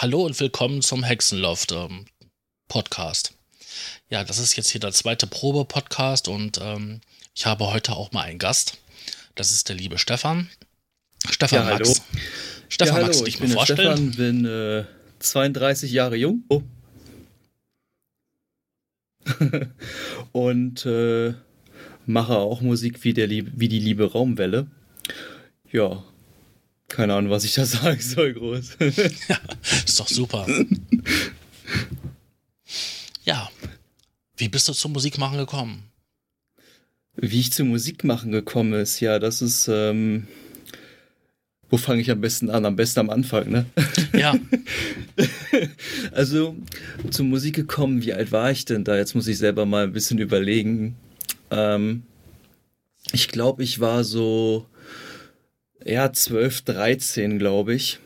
Hallo und willkommen zum Hexenloft ähm, Podcast. Ja, das ist jetzt hier der zweite Probe-Podcast und ähm, ich habe heute auch mal einen Gast. Das ist der liebe Stefan. Stefan ja, Max. Stefan ja, Max, dich ich bin vorstellen? Stefan, bin äh, 32 Jahre jung. Oh. und äh, mache auch Musik wie, der, wie die liebe Raumwelle. Ja, keine Ahnung, was ich da sagen soll, groß. ja, ist doch super. ja, wie bist du zum Musikmachen gekommen? Wie ich zum Musikmachen gekommen ist, ja, das ist, ähm, wo fange ich am besten an? Am besten am Anfang, ne? Ja. also, zur Musik gekommen, wie alt war ich denn da? Jetzt muss ich selber mal ein bisschen überlegen. Ähm, ich glaube, ich war so, ja, 12, 13, glaube ich.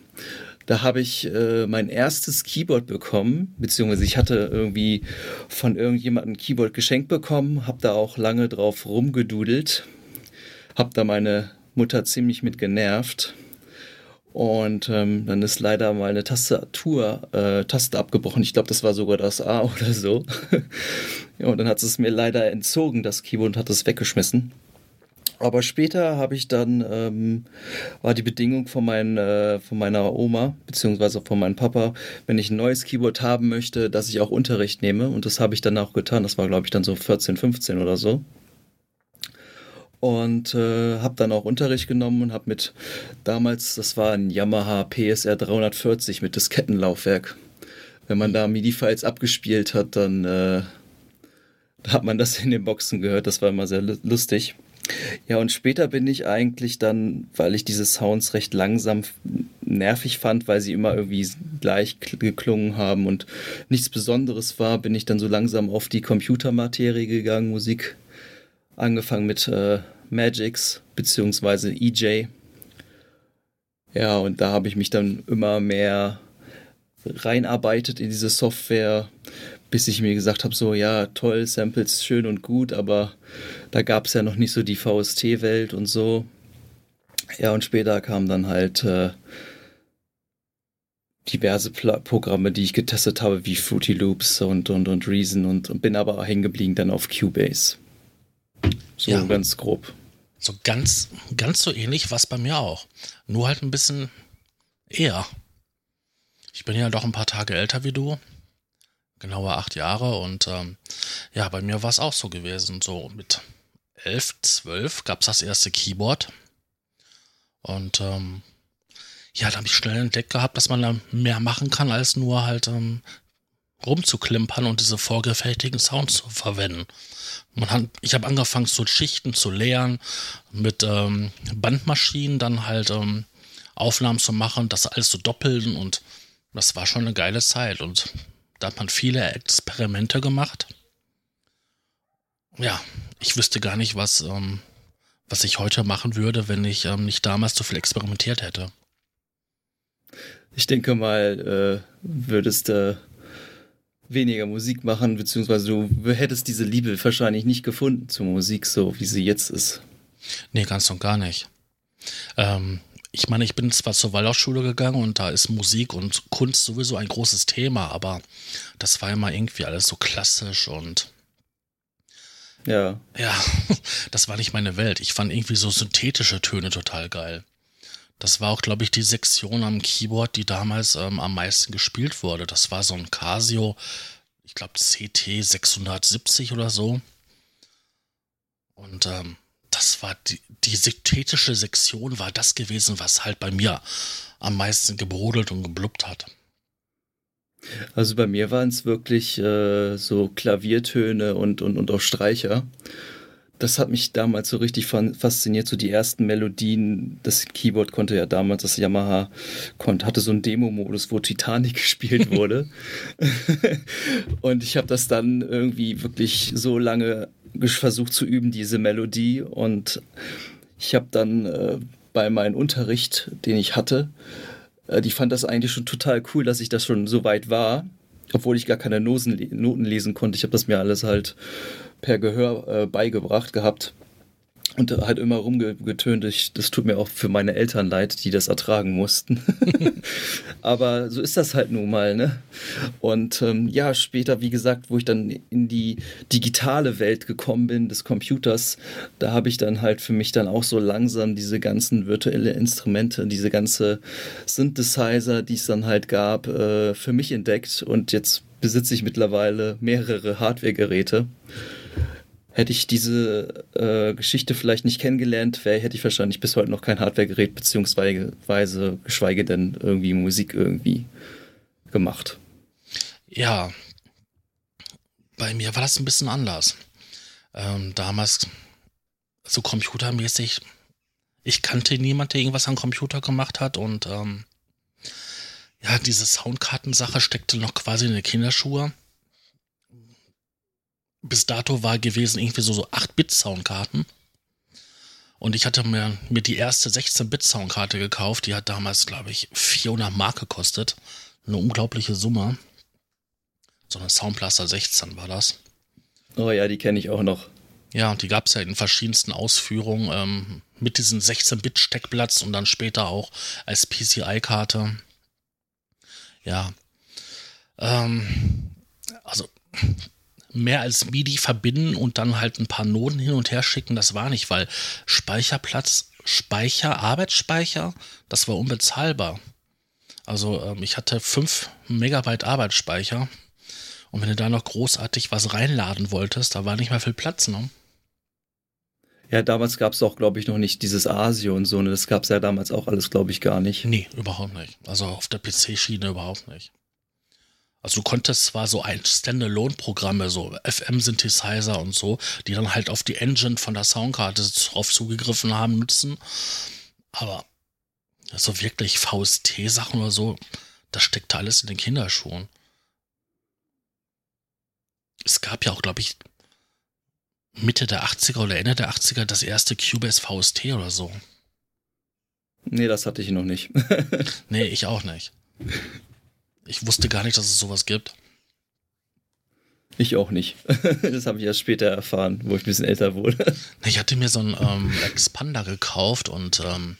Da habe ich äh, mein erstes Keyboard bekommen, beziehungsweise ich hatte irgendwie von irgendjemandem ein Keyboard geschenkt bekommen, habe da auch lange drauf rumgedudelt, habe da meine Mutter ziemlich mit genervt. Und ähm, dann ist leider meine Tastatur, äh, Taste abgebrochen. Ich glaube, das war sogar das A oder so. ja, und dann hat es mir leider entzogen, das Keyboard, und hat es weggeschmissen. Aber später habe ich dann, ähm, war die Bedingung von, mein, äh, von meiner Oma, beziehungsweise von meinem Papa, wenn ich ein neues Keyboard haben möchte, dass ich auch Unterricht nehme. Und das habe ich dann auch getan. Das war, glaube ich, dann so 14, 15 oder so. Und äh, habe dann auch Unterricht genommen und habe mit, damals, das war ein Yamaha PSR 340 mit Diskettenlaufwerk. Wenn man da MIDI-Files abgespielt hat, dann äh, hat man das in den Boxen gehört. Das war immer sehr lustig. Ja, und später bin ich eigentlich dann, weil ich diese Sounds recht langsam nervig fand, weil sie immer irgendwie gleich geklungen haben und nichts Besonderes war, bin ich dann so langsam auf die Computermaterie gegangen, Musik angefangen mit äh, Magix beziehungsweise EJ. Ja, und da habe ich mich dann immer mehr reinarbeitet in diese Software, bis ich mir gesagt habe, so ja, toll, Samples schön und gut, aber da gab es ja noch nicht so die VST-Welt und so. Ja, und später kamen dann halt äh, diverse Pla Programme, die ich getestet habe, wie Fruity Loops und, und, und Reason und, und bin aber hängen geblieben dann auf Cubase. So ja. ganz grob. So ganz, ganz so ähnlich war es bei mir auch. Nur halt ein bisschen eher. Ich bin ja doch ein paar Tage älter wie du genauer acht Jahre und ähm, ja, bei mir war es auch so gewesen. So mit elf, zwölf gab es das erste Keyboard und ähm, ja, da habe ich schnell entdeckt gehabt, dass man da mehr machen kann, als nur halt ähm, rumzuklimpern und diese vorgefertigten Sounds zu verwenden. Man hat, ich habe angefangen, so Schichten zu leeren, mit ähm, Bandmaschinen dann halt ähm, Aufnahmen zu machen, das alles zu doppeln und das war schon eine geile Zeit. Und da hat man viele Experimente gemacht. Ja, ich wüsste gar nicht, was, ähm, was ich heute machen würde, wenn ich ähm, nicht damals so viel experimentiert hätte. Ich denke mal, äh, würdest du äh, weniger Musik machen, beziehungsweise du hättest diese Liebe wahrscheinlich nicht gefunden zur Musik, so wie sie jetzt ist. Nee, ganz und gar nicht. Ähm, ich meine, ich bin zwar zur Waldorfschule gegangen und da ist Musik und Kunst sowieso ein großes Thema, aber das war immer irgendwie alles so klassisch und ja. Ja, das war nicht meine Welt. Ich fand irgendwie so synthetische Töne total geil. Das war auch, glaube ich, die Sektion am Keyboard, die damals ähm, am meisten gespielt wurde. Das war so ein Casio, ich glaube CT 670 oder so. Und ähm, das war die, die synthetische Sektion war das gewesen, was halt bei mir am meisten gebrodelt und geblubbt hat. Also bei mir waren es wirklich äh, so Klaviertöne und, und, und auch Streicher. Das hat mich damals so richtig fasziniert, so die ersten Melodien. Das Keyboard konnte ja damals, das Yamaha konnte, hatte so einen Demo-Modus, wo Titanic gespielt wurde. und ich habe das dann irgendwie wirklich so lange versucht zu üben, diese Melodie. Und ich habe dann äh, bei meinem Unterricht, den ich hatte, äh, die fand das eigentlich schon total cool, dass ich das schon so weit war, obwohl ich gar keine Nosen, Noten lesen konnte. Ich habe das mir alles halt per Gehör äh, beigebracht gehabt. Und halt immer rumgetönt. Ich, das tut mir auch für meine Eltern leid, die das ertragen mussten. Aber so ist das halt nun mal, ne? Und ähm, ja, später, wie gesagt, wo ich dann in die digitale Welt gekommen bin des Computers, da habe ich dann halt für mich dann auch so langsam diese ganzen virtuelle Instrumente, diese ganze Synthesizer, die es dann halt gab, äh, für mich entdeckt. Und jetzt besitze ich mittlerweile mehrere Hardware-Geräte. Hätte ich diese äh, Geschichte vielleicht nicht kennengelernt, wäre, hätte ich wahrscheinlich bis heute noch kein Hardware-Gerät, beziehungsweise geschweige denn irgendwie Musik irgendwie gemacht. Ja, bei mir war das ein bisschen anders. Ähm, damals so computermäßig, ich kannte niemanden, der irgendwas am Computer gemacht hat und ähm, ja, diese Soundkartensache steckte noch quasi in den Kinderschuhe bis dato war gewesen irgendwie so, so 8-Bit-Soundkarten. Und ich hatte mir, mir die erste 16-Bit-Soundkarte gekauft. Die hat damals, glaube ich, 400 Mark gekostet. Eine unglaubliche Summe. So eine Soundblaster 16 war das. Oh ja, die kenne ich auch noch. Ja, und die gab es ja in verschiedensten Ausführungen ähm, mit diesem 16-Bit-Steckplatz und dann später auch als PCI-Karte. Ja. Ähm, also mehr als MIDI verbinden und dann halt ein paar Noten hin und her schicken, das war nicht, weil Speicherplatz, Speicher, Arbeitsspeicher, das war unbezahlbar. Also ähm, ich hatte 5 Megabyte Arbeitsspeicher und wenn du da noch großartig was reinladen wolltest, da war nicht mehr viel Platz, ne? Ja, damals gab es auch, glaube ich, noch nicht dieses ASIO und so. Ne? Das gab es ja damals auch alles, glaube ich, gar nicht. Nee, überhaupt nicht. Also auf der PC-Schiene überhaupt nicht. Also du konntest zwar so ein Standalone-Programme, so FM-Synthesizer und so, die dann halt auf die Engine von der Soundkarte drauf zugegriffen haben, nutzen. Aber so wirklich VST-Sachen oder so, das steckte alles in den Kinderschuhen. Es gab ja auch, glaube ich, Mitte der 80er oder Ende der 80er das erste Cubase VST oder so. Nee, das hatte ich noch nicht. nee, ich auch nicht. Ich wusste gar nicht, dass es sowas gibt. Ich auch nicht. Das habe ich erst später erfahren, wo ich ein bisschen älter wurde. Ich hatte mir so einen ähm, Expander gekauft und ähm,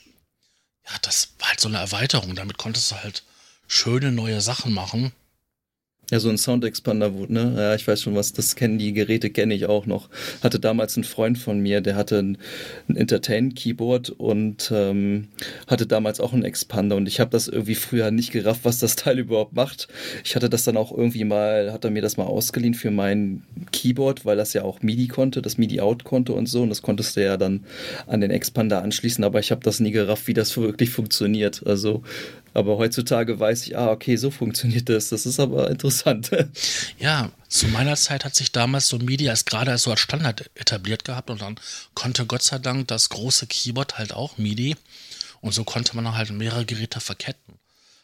ja, das war halt so eine Erweiterung. Damit konntest du halt schöne neue Sachen machen. Ja, so ein Sound Expander, ne? Ja, ich weiß schon was, das kennen die Geräte, kenne ich auch noch. Hatte damals ein Freund von mir, der hatte ein, ein Entertain-Keyboard und ähm, hatte damals auch einen Expander und ich habe das irgendwie früher nicht gerafft, was das Teil überhaupt macht. Ich hatte das dann auch irgendwie mal, hat er mir das mal ausgeliehen für mein Keyboard, weil das ja auch MIDI konnte, das MIDI-Out konnte und so und das konntest du ja dann an den Expander anschließen, aber ich habe das nie gerafft, wie das wirklich funktioniert. Also aber heutzutage weiß ich, ah, okay, so funktioniert das. Das ist aber interessant. Ja, zu meiner Zeit hat sich damals so MIDI als gerade als so als Standard etabliert gehabt und dann konnte Gott sei Dank das große Keyboard halt auch MIDI und so konnte man halt mehrere Geräte verketten.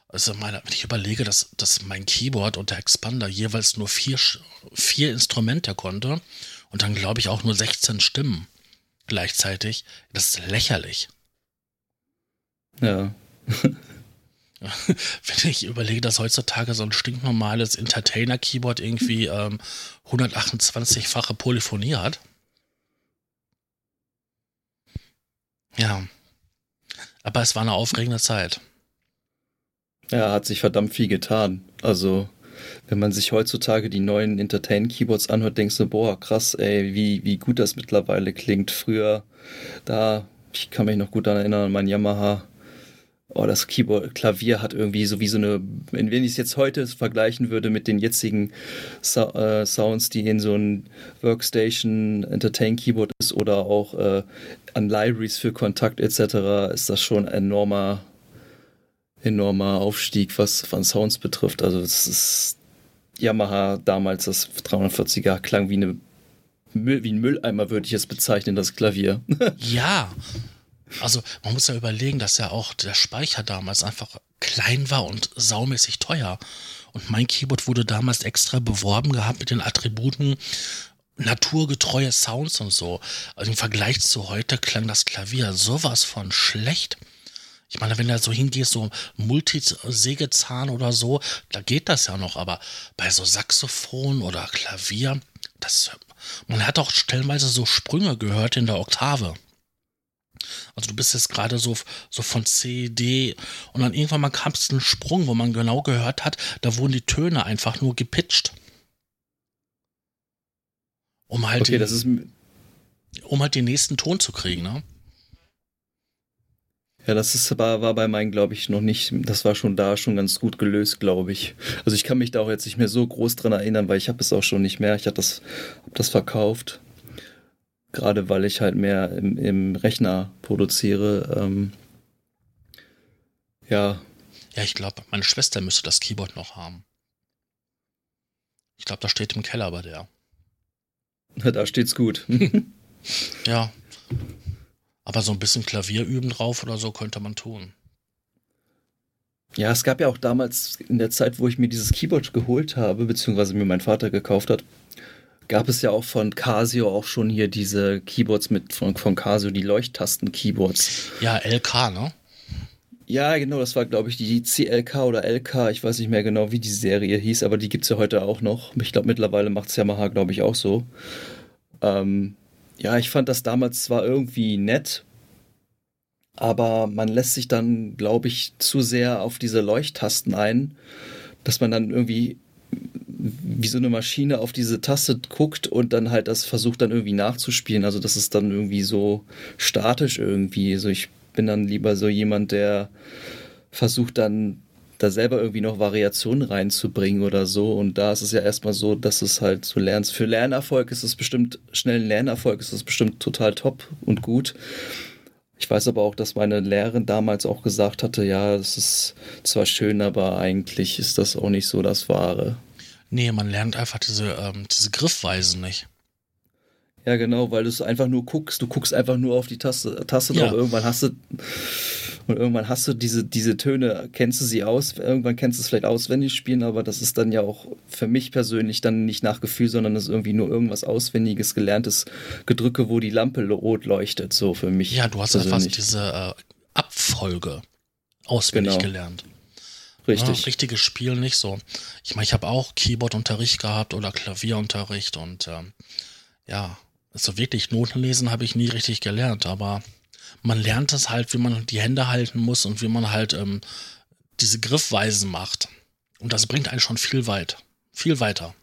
Also meine, wenn ich überlege, dass, dass mein Keyboard und der Expander jeweils nur vier, vier Instrumente konnte und dann glaube ich auch nur 16 Stimmen gleichzeitig, das ist lächerlich. Ja. Wenn ich überlege, dass heutzutage so ein stinknormales Entertainer-Keyboard irgendwie ähm, 128-fache Polyphonie hat. Ja. Aber es war eine aufregende Zeit. Ja, hat sich verdammt viel getan. Also, wenn man sich heutzutage die neuen Entertain-Keyboards anhört, denkst du, boah, krass, ey, wie, wie gut das mittlerweile klingt. Früher, da, ich kann mich noch gut daran erinnern, mein Yamaha oh, das Keyboard, Klavier hat irgendwie so wie so eine, wenn ich es jetzt heute vergleichen würde mit den jetzigen so äh, Sounds, die in so ein Workstation Entertain Keyboard ist oder auch äh, an Libraries für Kontakt etc., ist das schon ein enormer, enormer Aufstieg, was von Sounds betrifft. Also es ist Yamaha damals, das 340er, klang wie eine wie ein Mülleimer würde ich es bezeichnen, das Klavier. ja, also man muss ja überlegen, dass ja auch der Speicher damals einfach klein war und saumäßig teuer. Und mein Keyboard wurde damals extra beworben gehabt mit den Attributen naturgetreue Sounds und so. Also im Vergleich zu heute klang das Klavier sowas von schlecht. Ich meine, wenn du so hingehst, so Multisägezahn oder so, da geht das ja noch, aber bei so Saxophon oder Klavier, das, man hat auch stellenweise so Sprünge gehört in der Oktave. Also du bist jetzt gerade so, so von C, D und dann irgendwann mal kam es einen Sprung, wo man genau gehört hat, da wurden die Töne einfach nur gepitcht. Um halt, Okay, den, das ist, um halt den nächsten Ton zu kriegen, ne? ja, das ist, war, war bei meinen, glaube ich, noch nicht, das war schon da schon ganz gut gelöst, glaube ich. Also ich kann mich da auch jetzt nicht mehr so groß dran erinnern, weil ich habe es auch schon nicht mehr. Ich habe das, hab das verkauft. Gerade weil ich halt mehr im, im Rechner produziere. Ähm, ja, Ja, ich glaube, meine Schwester müsste das Keyboard noch haben. Ich glaube, das steht im Keller bei der. da steht's gut. Ja. Aber so ein bisschen Klavier üben drauf oder so könnte man tun. Ja, es gab ja auch damals in der Zeit, wo ich mir dieses Keyboard geholt habe, beziehungsweise mir mein Vater gekauft hat, gab es ja auch von Casio auch schon hier diese Keyboards mit von, von Casio, die Leuchttasten-Keyboards. Ja, LK, ne? Ja, genau, das war, glaube ich, die CLK oder LK, ich weiß nicht mehr genau, wie die Serie hieß, aber die gibt's ja heute auch noch. Ich glaube, mittlerweile macht's Yamaha, glaube ich, auch so. Ähm, ja, ich fand das damals zwar irgendwie nett, aber man lässt sich dann, glaube ich, zu sehr auf diese Leuchttasten ein, dass man dann irgendwie wie so eine Maschine auf diese Taste guckt und dann halt das versucht dann irgendwie nachzuspielen. Also das ist dann irgendwie so statisch irgendwie. Also ich bin dann lieber so jemand, der versucht dann da selber irgendwie noch Variationen reinzubringen oder so. Und da ist es ja erstmal so, dass es halt so lernst. Für Lernerfolg ist es bestimmt, schnellen Lernerfolg ist es bestimmt total top und gut. Ich weiß aber auch, dass meine Lehrerin damals auch gesagt hatte, ja, das ist zwar schön, aber eigentlich ist das auch nicht so das Wahre. Nee, man lernt einfach diese, ähm, diese Griffweisen nicht. Ja, genau, weil du es einfach nur guckst, du guckst einfach nur auf die Taste, Taste Ja. drauf, irgendwann hast du und irgendwann hast du diese, diese Töne, kennst du sie aus, irgendwann kennst du es vielleicht auswendig spielen, aber das ist dann ja auch für mich persönlich dann nicht nach Gefühl, sondern das ist irgendwie nur irgendwas Auswendiges, gelerntes Gedrücke, wo die Lampe rot leuchtet, so für mich. Ja, du hast einfach persönlich. diese äh, Abfolge auswendig Genau. gelernt. Richtig. Ja, richtiges Spiel nicht so. Ich meine, ich habe auch Keyboard-Unterricht gehabt oder Klavierunterricht und ähm, ja, also wirklich Notenlesen habe ich nie richtig gelernt, aber man lernt es halt, wie man die Hände halten muss und wie man halt ähm, diese Griffweisen macht. Und das bringt einen schon viel weit. Viel weiter.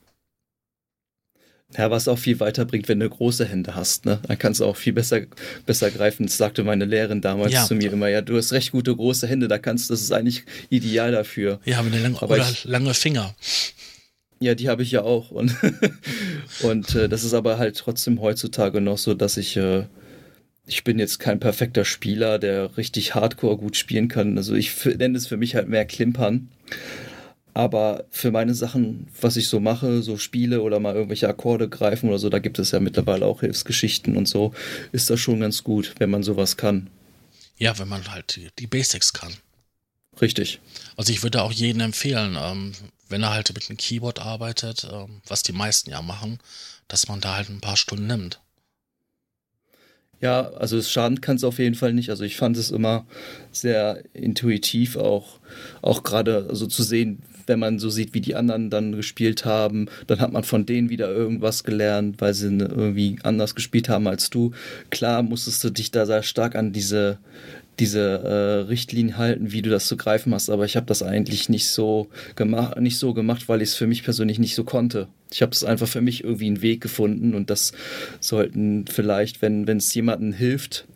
Ja, was auch viel weiterbringt, wenn du große Hände hast, ne? Dann kannst du auch viel besser, besser greifen. Das sagte meine Lehrerin damals Ja. zu mir immer, ja, du hast recht gute große Hände, da kannst, das ist eigentlich ideal dafür. Ja, mit den langen, Aber oder ich- lange Finger. Ja, die habe ich ja auch. Und, und äh, das ist aber halt trotzdem heutzutage noch so, dass ich, äh, ich bin jetzt kein perfekter Spieler, der richtig hardcore gut spielen kann. Also ich nenne es für mich halt mehr Klimpern. Aber für meine Sachen, was ich so mache, so spiele oder mal irgendwelche Akkorde greifen oder so, da gibt es ja mittlerweile auch Hilfsgeschichten und so, ist das schon ganz gut, wenn man sowas kann. Ja, wenn man halt die, Basics kann. Richtig. Also ich würde auch jedem empfehlen, ähm, wenn er halt mit einem Keyboard arbeitet, ähm, was die meisten ja machen, dass man da halt ein paar Stunden nimmt. Ja, also es schaden kann es auf jeden Fall nicht. Also ich fand es immer sehr intuitiv auch, auch gerade so zu sehen, wenn man so sieht, wie die anderen dann gespielt haben, dann hat man von denen wieder irgendwas gelernt, weil sie ne- irgendwie anders gespielt haben als du. Klar musstest du dich da sehr stark an diese diese äh, Richtlinien halten, wie du das zu greifen hast, aber ich habe das eigentlich nicht so gemacht, nicht so gemacht, weil ich es für mich persönlich nicht so konnte. Ich habe es einfach für mich irgendwie einen Weg gefunden und das sollten vielleicht, wenn es jemandem hilft,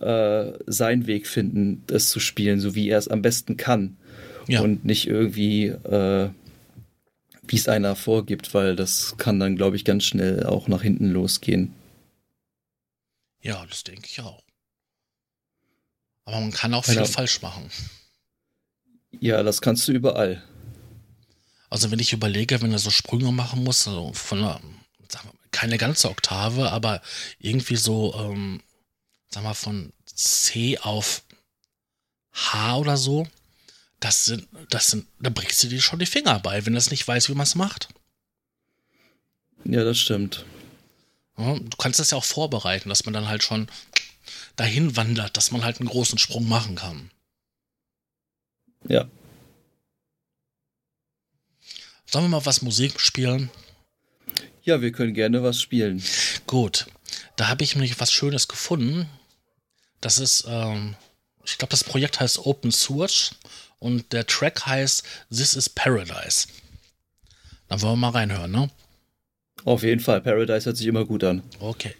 äh, seinen Weg finden, das zu spielen, so wie er es am besten kann Ja, und nicht irgendwie äh, wie es einer vorgibt, weil das kann dann, glaube ich, ganz schnell auch nach hinten losgehen. ja, das denke ich auch. Aber man kann auch viel da- falsch machen. Ja, das kannst du überall. Also wenn ich überlege, wenn er so Sprünge machen muss, also von einer, wir, keine ganze Oktave, aber irgendwie so, ähm, sag mal, von C auf H oder so, das sind, das sind, da brichst du dir schon die Finger bei, wenn du es nicht weißt, wie man es macht. Ja, das stimmt. Ja, du kannst das ja auch vorbereiten, dass man dann halt schon dahin wandert, dass man halt einen großen Sprung machen kann. Ja. Sollen wir mal was Musik spielen? Ja, wir können gerne was spielen. Gut, da habe ich nämlich was Schönes gefunden. Das ist, ähm, ich glaube, das Projekt heißt Open Source und der Track heißt This is Paradise. Dann wollen wir mal reinhören, ne? Auf jeden Fall, Paradise hört sich immer gut an. Okay.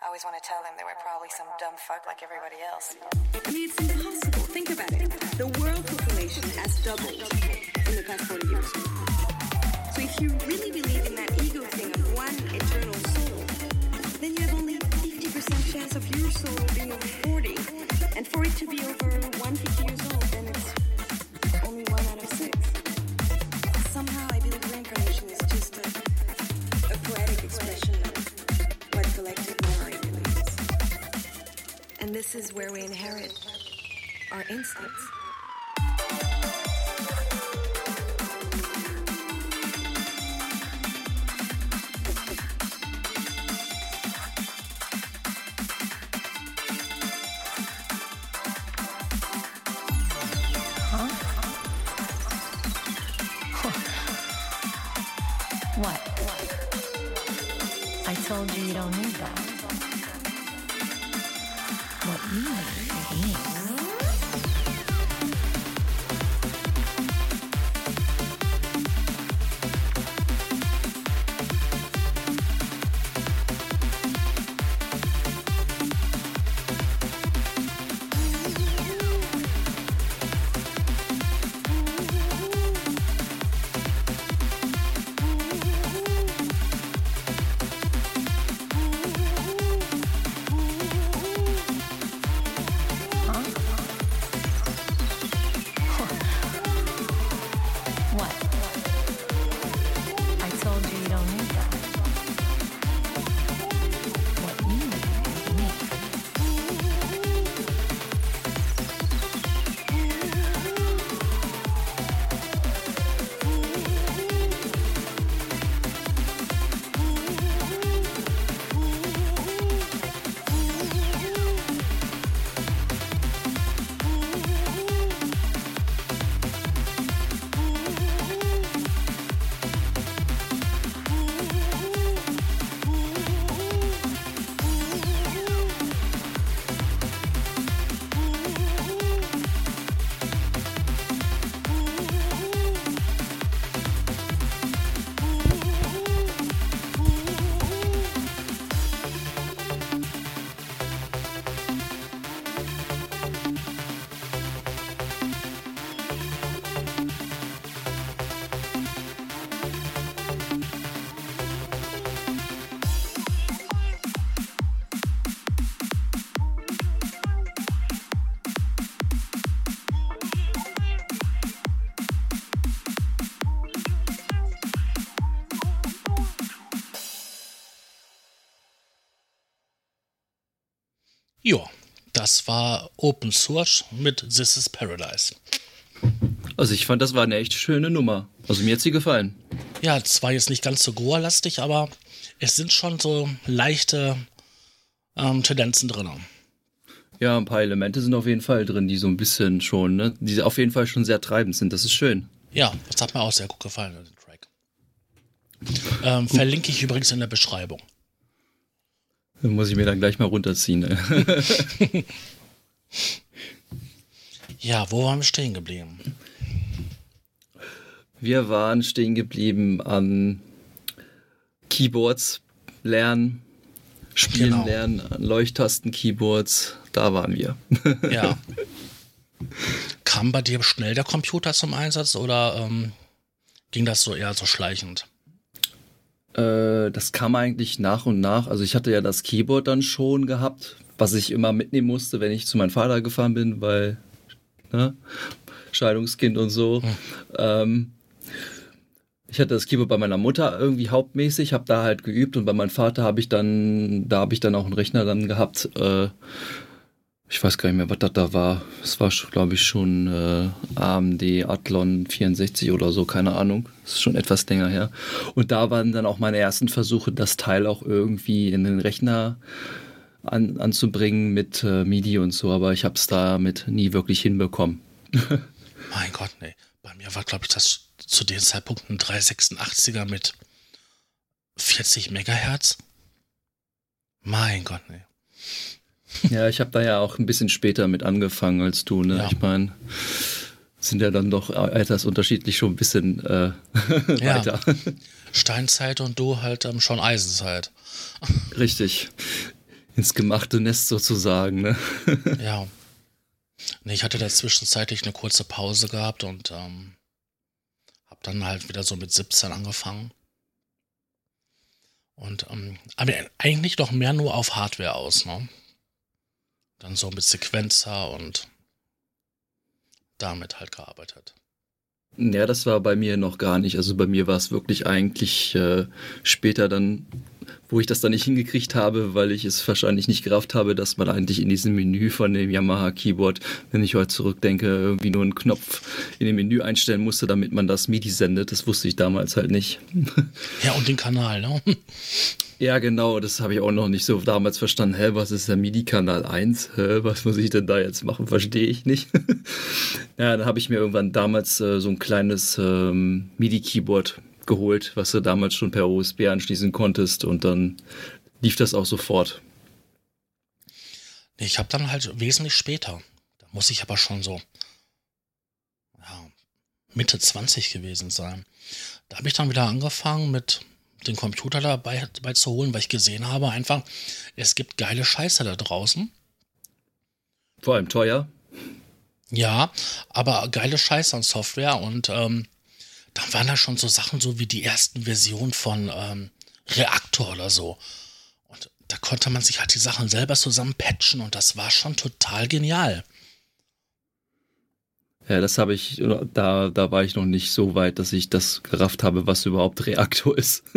I always want to tell them they were probably some dumb fuck like everybody else. I mean, it's impossible. Think about it. The world population has doubled in the past 40 years. So if you really believe in that ego thing of one eternal soul, then you have only 50% chance of your soul being over 40. And for it to be over 150 years old, then it's only one out of six. This is where we inherit our instincts. War Open Source mit This is Paradise. Also ich fand, das war eine echt schöne Nummer. Also mir hat sie gefallen. Ja, zwar jetzt nicht ganz so Goa-lastig, aber es sind schon so leichte ähm, Tendenzen drin. Ja, ein paar Elemente sind auf jeden Fall drin, die so ein bisschen schon, ne, die auf jeden Fall schon sehr treibend sind. Das ist schön. Ja, das hat mir auch sehr gut gefallen, den Track. Ähm, verlinke ich übrigens in der Beschreibung. Den muss ich mir dann gleich mal runterziehen. Ne? Ja, wo waren wir stehen geblieben? Wir waren stehen geblieben an Keyboards lernen, spielen Genau. lernen, an Leuchttasten-Keyboards. Da waren wir. Ja. Kam bei dir schnell der Computer zum Einsatz oder ähm, ging das so eher so schleichend? Äh, das kam eigentlich nach und nach. Also ich hatte ja das Keyboard dann schon gehabt, was ich immer mitnehmen musste, wenn ich zu meinem Vater gefahren bin, weil ne, Scheidungskind und so. Ähm, ich hatte das Keyboard bei meiner Mutter irgendwie hauptmäßig, habe da halt geübt und bei meinem Vater habe ich dann, da habe ich dann auch einen Rechner dann gehabt. Äh, ich weiß gar nicht mehr, was das da war. Es war, glaube ich, schon äh, AMD Athlon 64 oder so, keine Ahnung. Das ist schon etwas länger her. Und da waren dann auch meine ersten Versuche, das Teil auch irgendwie in den Rechner an, anzubringen mit äh, MIDI und so, aber ich habe es damit nie wirklich hinbekommen. Mein Gott, nee. Bei mir war, glaube ich, das zu dem Zeitpunkt ein 386er mit 40 Megahertz. Mein Gott, nee. Ja, ich habe da ja auch ein bisschen später mit angefangen als du, ne? Ja. Ich meine, sind ja dann doch altersunterschiedlich schon ein bisschen äh, Ja. weiter. Steinzeit und du halt ähm, schon Eisenzeit. Richtig. Ins gemachte Nest sozusagen, ne? Ja. Nee, ich hatte da zwischenzeitlich eine kurze Pause gehabt und ähm, habe dann halt wieder so mit 17 angefangen. Und ähm, aber eigentlich doch mehr nur auf Hardware aus, ne? Dann so mit Sequenzer und damit halt gearbeitet. Ja, das war bei mir noch gar nicht. Also bei mir war es wirklich eigentlich äh, später dann, wo ich das dann nicht hingekriegt habe, weil ich es wahrscheinlich nicht gerafft habe, dass man eigentlich in diesem Menü von dem Yamaha Keyboard, wenn ich heute zurückdenke, irgendwie nur einen Knopf in dem Menü einstellen musste, damit man das MIDI sendet. Das wusste ich damals halt nicht. Ja, und den Kanal, ne? Ja, genau, das habe ich auch noch nicht so damals verstanden. Hä, was ist der MIDI-Kanal 1? Hä, was muss ich denn da jetzt machen? Verstehe ich nicht. ja, dann habe ich mir irgendwann damals äh, so ein kleines ähm, MIDI-Keyboard geholt, was du damals schon per USB anschließen konntest und dann lief das auch sofort. Ich habe dann halt wesentlich später. Da muss ich aber schon so ja, Mitte 20 gewesen sein. Da habe ich dann wieder angefangen mit den Computer dabei, dabei zu holen, weil ich gesehen habe einfach, es gibt geile Scheiße da draußen. Vor allem teuer. Ja, aber geile Scheiße an Software und ähm, dann waren da schon so Sachen so wie die ersten Versionen von ähm, Reaktor oder so. Und da konnte man sich halt die Sachen selber zusammen patchen und das war schon total genial. Ja, das habe ich, da, da war ich noch nicht so weit, dass ich das gerafft habe, was überhaupt Reaktor ist.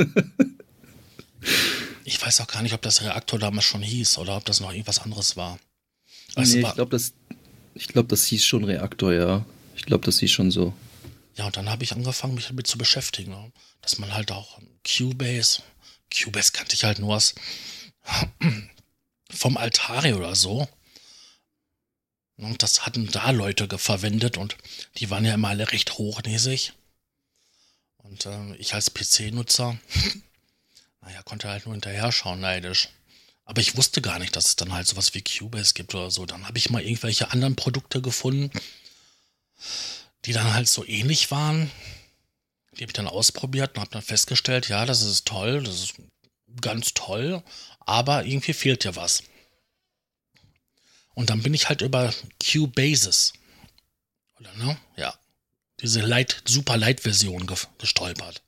Ich weiß auch gar nicht, ob das Reaktor damals schon hieß oder ob das noch irgendwas anderes war. Also nee, war ich glaube, das, ich glaub, das hieß schon Reaktor, ja. Ich glaube, das hieß schon so. Ja, und dann habe ich angefangen, mich damit zu beschäftigen. Ne? Dass man halt auch Cubase, Cubase kannte ich halt nur aus vom Altari oder so. Und das hatten da Leute verwendet und die waren ja immer alle recht hochnäsig. Und äh, ich als PC-Nutzer, naja, konnte halt nur hinterher schauen, neidisch. Aber ich wusste gar nicht, dass es dann halt sowas wie Cubase gibt oder so. Dann habe ich mal irgendwelche anderen Produkte gefunden, die dann halt so ähnlich waren. Die habe ich dann ausprobiert und habe dann festgestellt, ja, das ist toll, das ist ganz toll, aber irgendwie fehlt ja was. Und dann bin ich halt über Cubasis, oder ne? Ja, diese Light, super Light-Version ge gestolpert.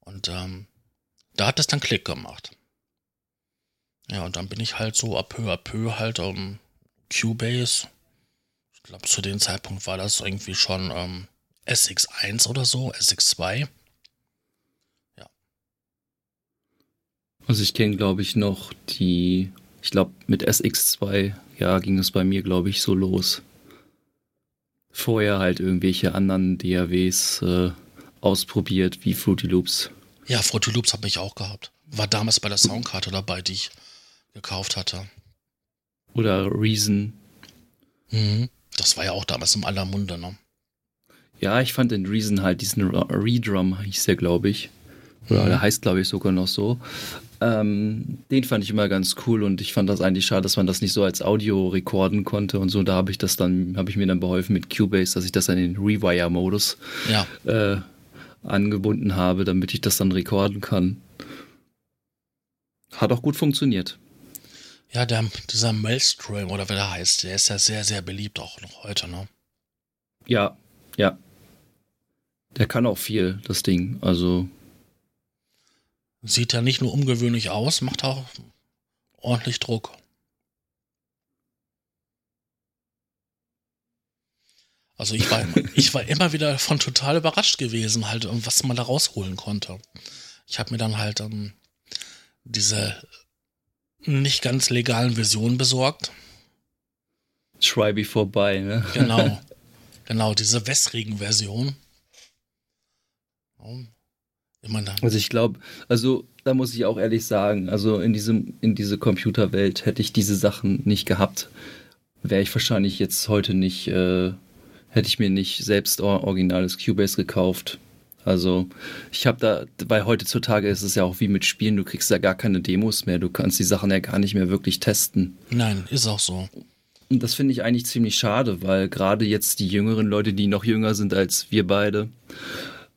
Und ähm, da hat es dann Klick gemacht. Ja, und dann bin ich halt so à peu à peu halt um Cubase. Ich glaube, zu dem Zeitpunkt war das irgendwie schon ähm, SX1 oder so, SX2. Also ich kenne, glaube ich, noch die Ich glaube, mit SX2, ja, ging es bei mir, glaube ich, so los. Vorher halt irgendwelche anderen DAWs äh, ausprobiert, wie Fruity Loops. Ja, Fruity Loops habe ich auch gehabt. War damals bei der Soundkarte dabei, die ich gekauft hatte. Oder Reason. Mhm. Das war ja auch damals im aller Munde, ne? Ja, ich fand den Reason halt diesen Redrum, hieß der, glaube ich. Oder Mhm. der heißt, glaube ich, sogar noch so. Ähm, den fand ich immer ganz cool und ich fand das eigentlich schade, dass man das nicht so als Audio rekorden konnte und so. Da habe ich das dann, habe ich mir dann beholfen mit Cubase, dass ich das dann in den Rewire-Modus Ja, äh, angebunden habe, damit ich das dann rekorden kann. Hat auch gut funktioniert. Ja, der, dieser Maelstrom oder wie der heißt, der ist ja sehr, sehr beliebt auch noch heute, ne? Ja, ja. Der kann auch viel, das Ding. Also, Sieht ja nicht nur ungewöhnlich aus, macht auch ordentlich Druck. Also ich war, ich war immer wieder davon total überrascht gewesen, halt, was man da rausholen konnte. Ich habe mir dann halt ähm, diese nicht ganz legalen Versionen besorgt. try before buy, ne? Genau. genau, diese wässrigen Version. Immer dann. Also ich glaube, also da muss ich auch ehrlich sagen, also in diesem, in diese Computerwelt hätte ich diese Sachen nicht gehabt, wäre ich wahrscheinlich jetzt heute nicht, äh, hätte ich mir nicht selbst or originales Cubase gekauft. Also ich habe da, weil heutzutage ist es ja auch wie mit Spielen, du kriegst ja gar keine Demos mehr, du kannst die Sachen ja gar nicht mehr wirklich testen. Nein, ist auch so. Und das finde ich eigentlich ziemlich schade, weil gerade jetzt die jüngeren Leute, die noch jünger sind als wir beide,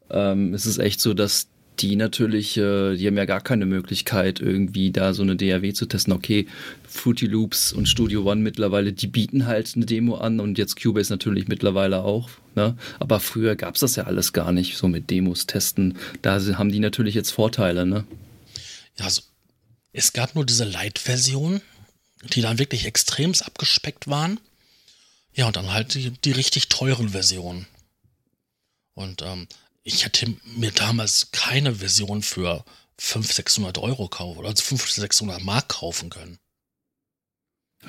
ähm, es ist echt so, dass die natürlich, äh, die haben ja gar keine Möglichkeit, irgendwie da so eine DAW zu testen. Okay, Fruity Loops und Studio One mittlerweile, die bieten halt eine Demo an und jetzt Cubase natürlich mittlerweile auch. Ne? Aber früher gab es das ja alles gar nicht, so mit Demos testen. Da haben die natürlich jetzt Vorteile. Ne? Ja, also, es gab nur diese Light-Version, die dann wirklich extremst abgespeckt waren. Ja, und dann halt die, die richtig teuren Versionen. Und ähm, ich hätte mir damals keine Version für 500, 600 Euro kaufen oder 500, 600 Mark kaufen können.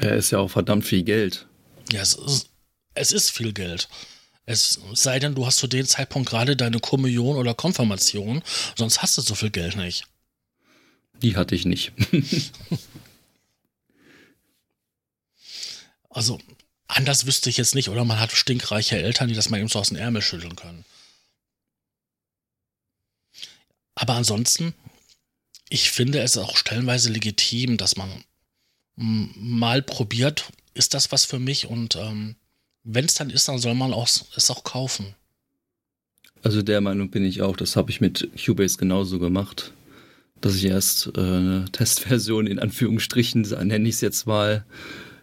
Ja, ist ja auch verdammt viel Geld. Ja, es ist, es ist viel Geld. Es sei denn, du hast zu dem Zeitpunkt gerade deine Kommunion oder Konfirmation, sonst hast du so viel Geld nicht. Die hatte ich nicht. Also, anders wüsste ich jetzt nicht, oder man hat stinkreiche Eltern, die das mal eben so aus dem Ärmel schütteln können. Aber ansonsten, ich finde es auch stellenweise legitim, dass man mm, mal probiert, ist das was für mich und ähm, wenn es dann ist, dann soll man auch, es auch kaufen. Also der Meinung bin ich auch, das habe ich mit Cubase genauso gemacht. Dass ich erst äh, eine Testversion in Anführungsstrichen, nenne ich es jetzt mal,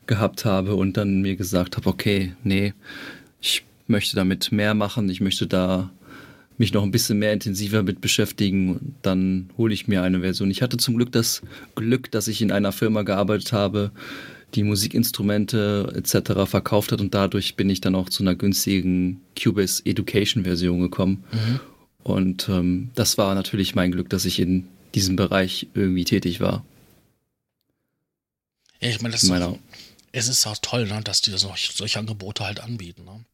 gehabt habe und dann mir gesagt habe, okay, nee, ich möchte damit mehr machen, ich möchte da mich noch ein bisschen mehr intensiver mit beschäftigen, dann hole ich mir eine Version. Ich hatte zum Glück das Glück, dass ich in einer Firma gearbeitet habe, die Musikinstrumente etc. verkauft hat und dadurch bin ich dann auch zu einer günstigen Cubase Education Version gekommen. Mhm. Und ähm, das war natürlich mein Glück, dass ich in diesem Bereich irgendwie tätig war. Ja, ich meine, das ist auch, es ist auch toll, ne, dass die solch, solche Angebote halt anbieten. Ne?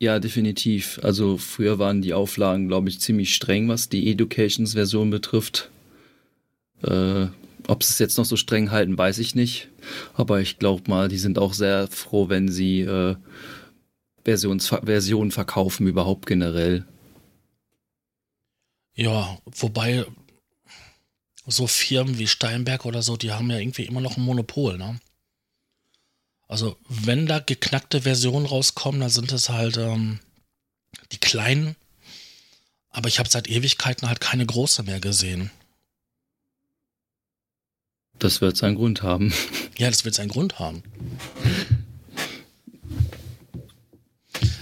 Ja, definitiv. Also früher waren die Auflagen, glaube ich, ziemlich streng, was die Educations-Version betrifft. Äh, ob sie es jetzt noch so streng halten, weiß ich nicht. Aber ich glaube mal, die sind auch sehr froh, wenn sie äh, Versions Versionen verkaufen, überhaupt generell. Ja, wobei so Firmen wie Steinberg oder so, die haben ja irgendwie immer noch ein Monopol, ne? Also, wenn da geknackte Versionen rauskommen, dann sind es halt ähm, die kleinen. Aber ich habe seit Ewigkeiten halt keine große mehr gesehen. Das wird seinen Grund haben. Ja, das wird seinen Grund haben.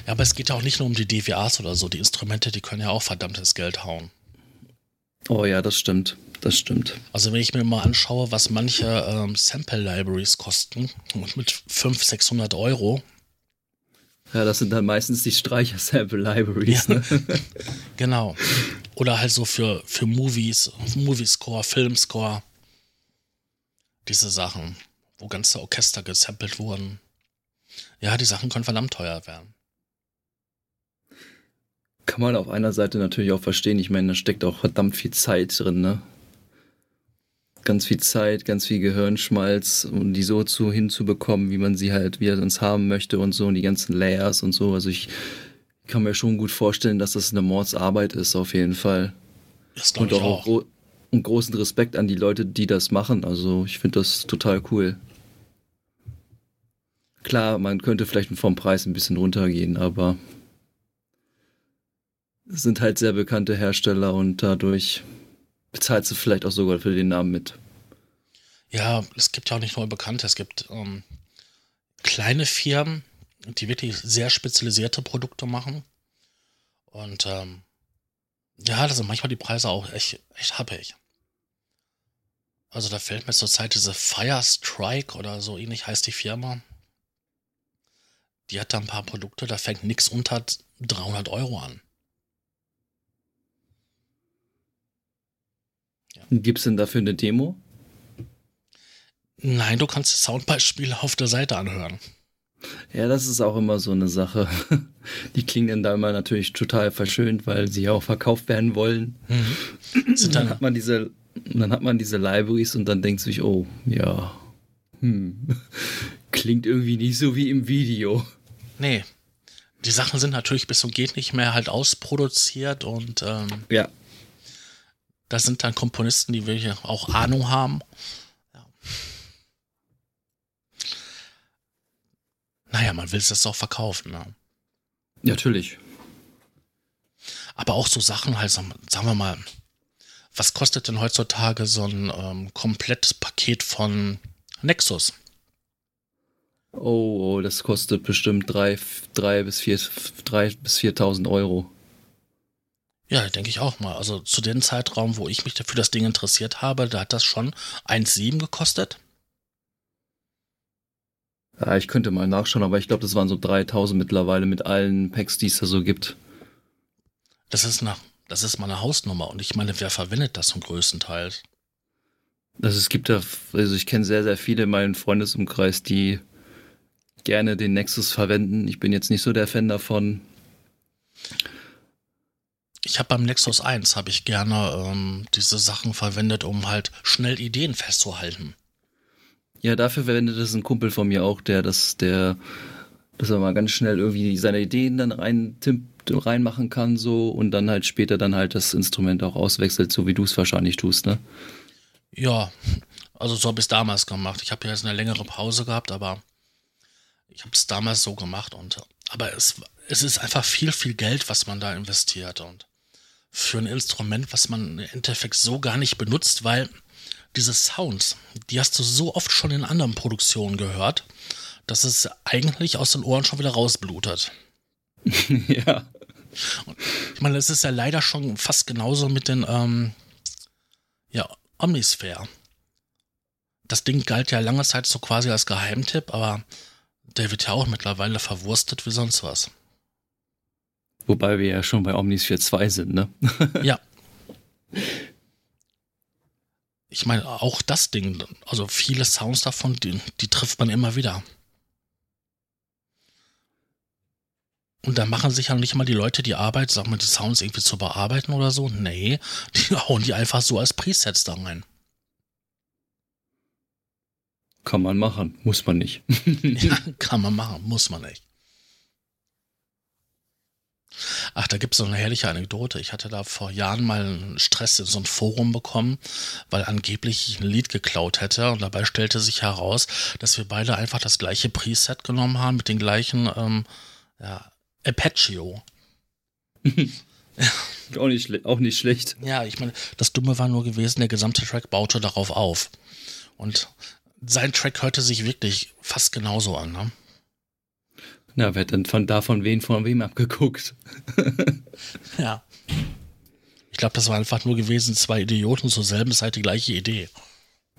Ja, aber es geht ja auch nicht nur um die DVAs oder so. Die Instrumente, die können ja auch verdammtes Geld hauen. Oh ja, das stimmt. Das stimmt. Also wenn ich mir mal anschaue, was manche ähm, Sample Libraries kosten, mit 500, 600 Euro, Ja, das sind dann meistens die Streicher-Sample-Libraries. Ja. Ne? genau. Oder halt so für, für Movies, Moviescore, Filmscore. Diese Sachen, wo ganze Orchester gesampelt wurden. Ja, die Sachen können verdammt teuer werden. Kann man auf einer Seite natürlich auch verstehen. Ich meine, da steckt auch verdammt viel Zeit drin, ne? Ganz viel Zeit, ganz viel Gehirnschmalz, um die so zu hinzubekommen, wie man sie halt, wie er uns haben möchte und so und die ganzen Layers und so. Also ich kann mir schon gut vorstellen, dass das eine Mordsarbeit ist, auf jeden Fall. Das Und auch, auch. gro und großen Respekt an die Leute, die das machen. Also ich finde das total cool. Klar, man könnte vielleicht vom Preis ein bisschen runtergehen, aber es sind halt sehr bekannte Hersteller und dadurch bezahlst du vielleicht auch sogar für den Namen mit. Ja, es gibt ja auch nicht nur Bekannte, es gibt ähm, kleine Firmen, die wirklich sehr spezialisierte Produkte machen. Und ähm, ja, da sind manchmal die Preise auch echt, echt happig. Also da fällt mir zurzeit diese Fire Strike oder so ähnlich heißt die Firma. Die hat da ein paar Produkte, da fängt nichts unter 300 Euro an. Gibt es denn dafür eine Demo? Nein, du kannst Soundbeispiele auf der Seite anhören. Ja, das ist auch immer so eine Sache. Die klingen dann da immer natürlich total verschönt, weil sie ja auch verkauft werden wollen. Sind dann dann, hat man diese, dann hat man diese Libraries und dann denkt sich, oh, ja, hm, klingt irgendwie nicht so wie im Video. nee, die Sachen sind natürlich bis zum geht nicht mehr halt ausproduziert und ähm, Ja, da sind dann Komponisten, die wirklich auch Ahnung haben. Ja. Naja, man will es jetzt auch verkaufen. Ne? natürlich. Aber auch so Sachen halt, sagen wir mal, was kostet denn heutzutage so ein ähm, komplettes Paket von Nexus? Oh, oh, das kostet bestimmt drei, drei bis vier, drei bis 4.000 Euro. Ja, denke ich auch mal. Also zu dem Zeitraum, wo ich mich für das Ding interessiert habe, da hat das schon 1,7 gekostet. Ja, ich könnte mal nachschauen, aber ich glaube, das waren so 3.000 mittlerweile mit allen Packs, die es da so gibt. Das ist eine, das ist mal eine Hausnummer und ich meine, wer verwendet das zum größten Teil? Also es gibt da, also ich kenne sehr, sehr viele in meinem Freundesumkreis, die gerne den Nexus verwenden. Ich bin jetzt nicht so der Fan davon. Ich habe beim Nexus 1 habe ich gerne ähm, diese Sachen verwendet, um halt schnell Ideen festzuhalten. Ja, dafür verwendet es ein Kumpel von mir auch, der das, der, dass er mal ganz schnell irgendwie seine Ideen dann rein, reinmachen kann so und dann halt später dann halt das Instrument auch auswechselt, so wie du es wahrscheinlich tust, ne? Ja, also so habe ich es damals gemacht. Ich habe ja jetzt eine längere Pause gehabt, aber ich habe es damals so gemacht und aber es, es ist einfach viel, viel Geld, was man da investiert und für ein Instrument, was man im Endeffekt so gar nicht benutzt, weil diese Sounds, die hast du so oft schon in anderen Produktionen gehört, dass es eigentlich aus den Ohren schon wieder rausblutet. ja. Ich meine, es ist ja leider schon fast genauso mit den, ähm, ja, Omnisphere. Das Ding galt ja lange Zeit so quasi als Geheimtipp, aber der wird ja auch mittlerweile verwurstet wie sonst was. Wobei wir ja schon bei Omnisphere 2 sind, ne? Ja. Ich meine, auch das Ding, also viele Sounds davon, die, die trifft man immer wieder. Und da machen sich ja nicht mal die Leute die Arbeit, sag mal, die Sounds irgendwie zu bearbeiten oder so. Nee, die hauen die einfach so als Presets da rein. Kann man machen, muss man nicht. Ja, kann man machen, muss man nicht. Ach, da gibt es so eine herrliche Anekdote. Ich hatte da vor Jahren mal einen Stress in so ein Forum bekommen, weil angeblich ich ein Lied geklaut hätte. Und dabei stellte sich heraus, dass wir beide einfach das gleiche Preset genommen haben mit den gleichen ähm, ja, Apache. auch, nicht auch nicht schlecht. Ja, ich meine, das Dumme war nur gewesen, der gesamte Track baute darauf auf. Und sein Track hörte sich wirklich fast genauso an. Ne? Na, wer hat denn von davon wen von wem abgeguckt? Ja. Ich glaube, das war einfach nur gewesen, zwei Idioten zur selben Zeit die gleiche Idee.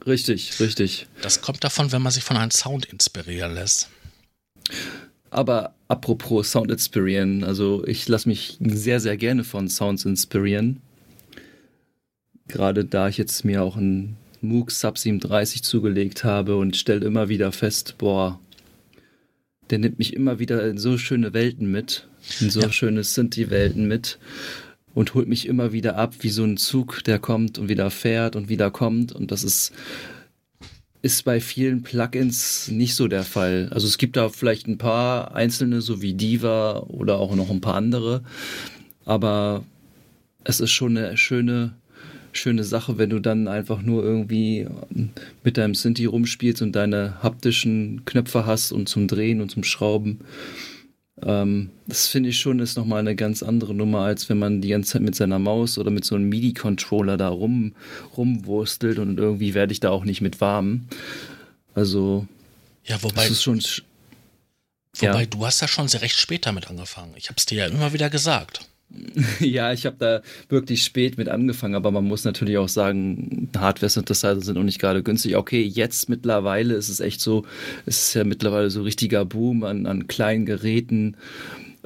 Richtig, richtig. Das kommt davon, wenn man sich von einem Sound inspirieren lässt. Aber apropos Sound inspirieren, also ich lasse mich sehr, sehr gerne von Sounds inspirieren. Gerade da ich jetzt mir auch ein Moog Sub 37 zugelegt habe und stelle immer wieder fest, boah, der nimmt mich immer wieder in so schöne Welten mit, in so Ja. schöne Sinti-Welten mit und holt mich immer wieder ab, wie so ein Zug, der kommt und wieder fährt und wieder kommt und das ist ist bei vielen Plugins nicht so der Fall. Also es gibt da vielleicht ein paar einzelne, so wie Diva oder auch noch ein paar andere, aber es ist schon eine schöne, schöne Sache, wenn du dann einfach nur irgendwie mit deinem Synthi rumspielst und deine haptischen Knöpfe hast und zum Drehen und zum Schrauben. Ähm, das finde ich schon ist nochmal eine ganz andere Nummer, als wenn man die ganze Zeit mit seiner Maus oder mit so einem MIDI-Controller da rum, rumwurstelt und irgendwie werde ich da auch nicht mit warm. Also, Ja, wobei, das ist schon. sch- wobei ja. du hast ja schon sehr recht spät damit angefangen. Ich habe es dir ja immer wieder gesagt. Ja, ich habe da wirklich spät mit angefangen, aber man muss natürlich auch sagen, Hardware-Synthesizer sind auch nicht gerade günstig. Okay, jetzt mittlerweile ist es echt so, es ist ja mittlerweile so richtiger Boom an, an kleinen Geräten,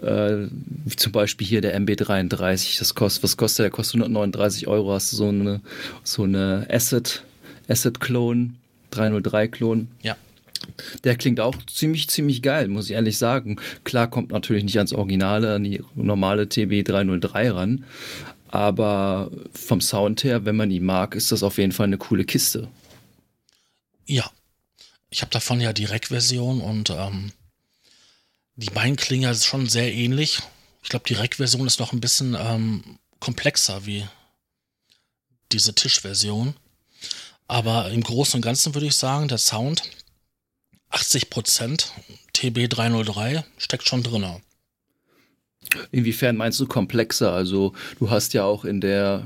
äh, wie zum Beispiel hier der MB33, das kostet, was kostet der? Der kostet 139 Euro, hast du so eine, so eine Asset, Asset-Klon, 303-Klon. Ja. Der klingt auch ziemlich, ziemlich geil, muss ich ehrlich sagen. Klar kommt natürlich nicht ans Originale, an die normale TB303 ran. Aber vom Sound her, wenn man ihn mag, ist das auf jeden Fall eine coole Kiste. Ja. Ich habe davon ja die Rack-Version und ähm, die beiden klingen ja schon sehr ähnlich. Ich glaube, die Rack-Version ist noch ein bisschen ähm, komplexer wie diese Tischversion. Aber im Großen und Ganzen würde ich sagen, der Sound 80% TB303 steckt schon drin. Inwiefern meinst du komplexer? Also du hast ja auch in der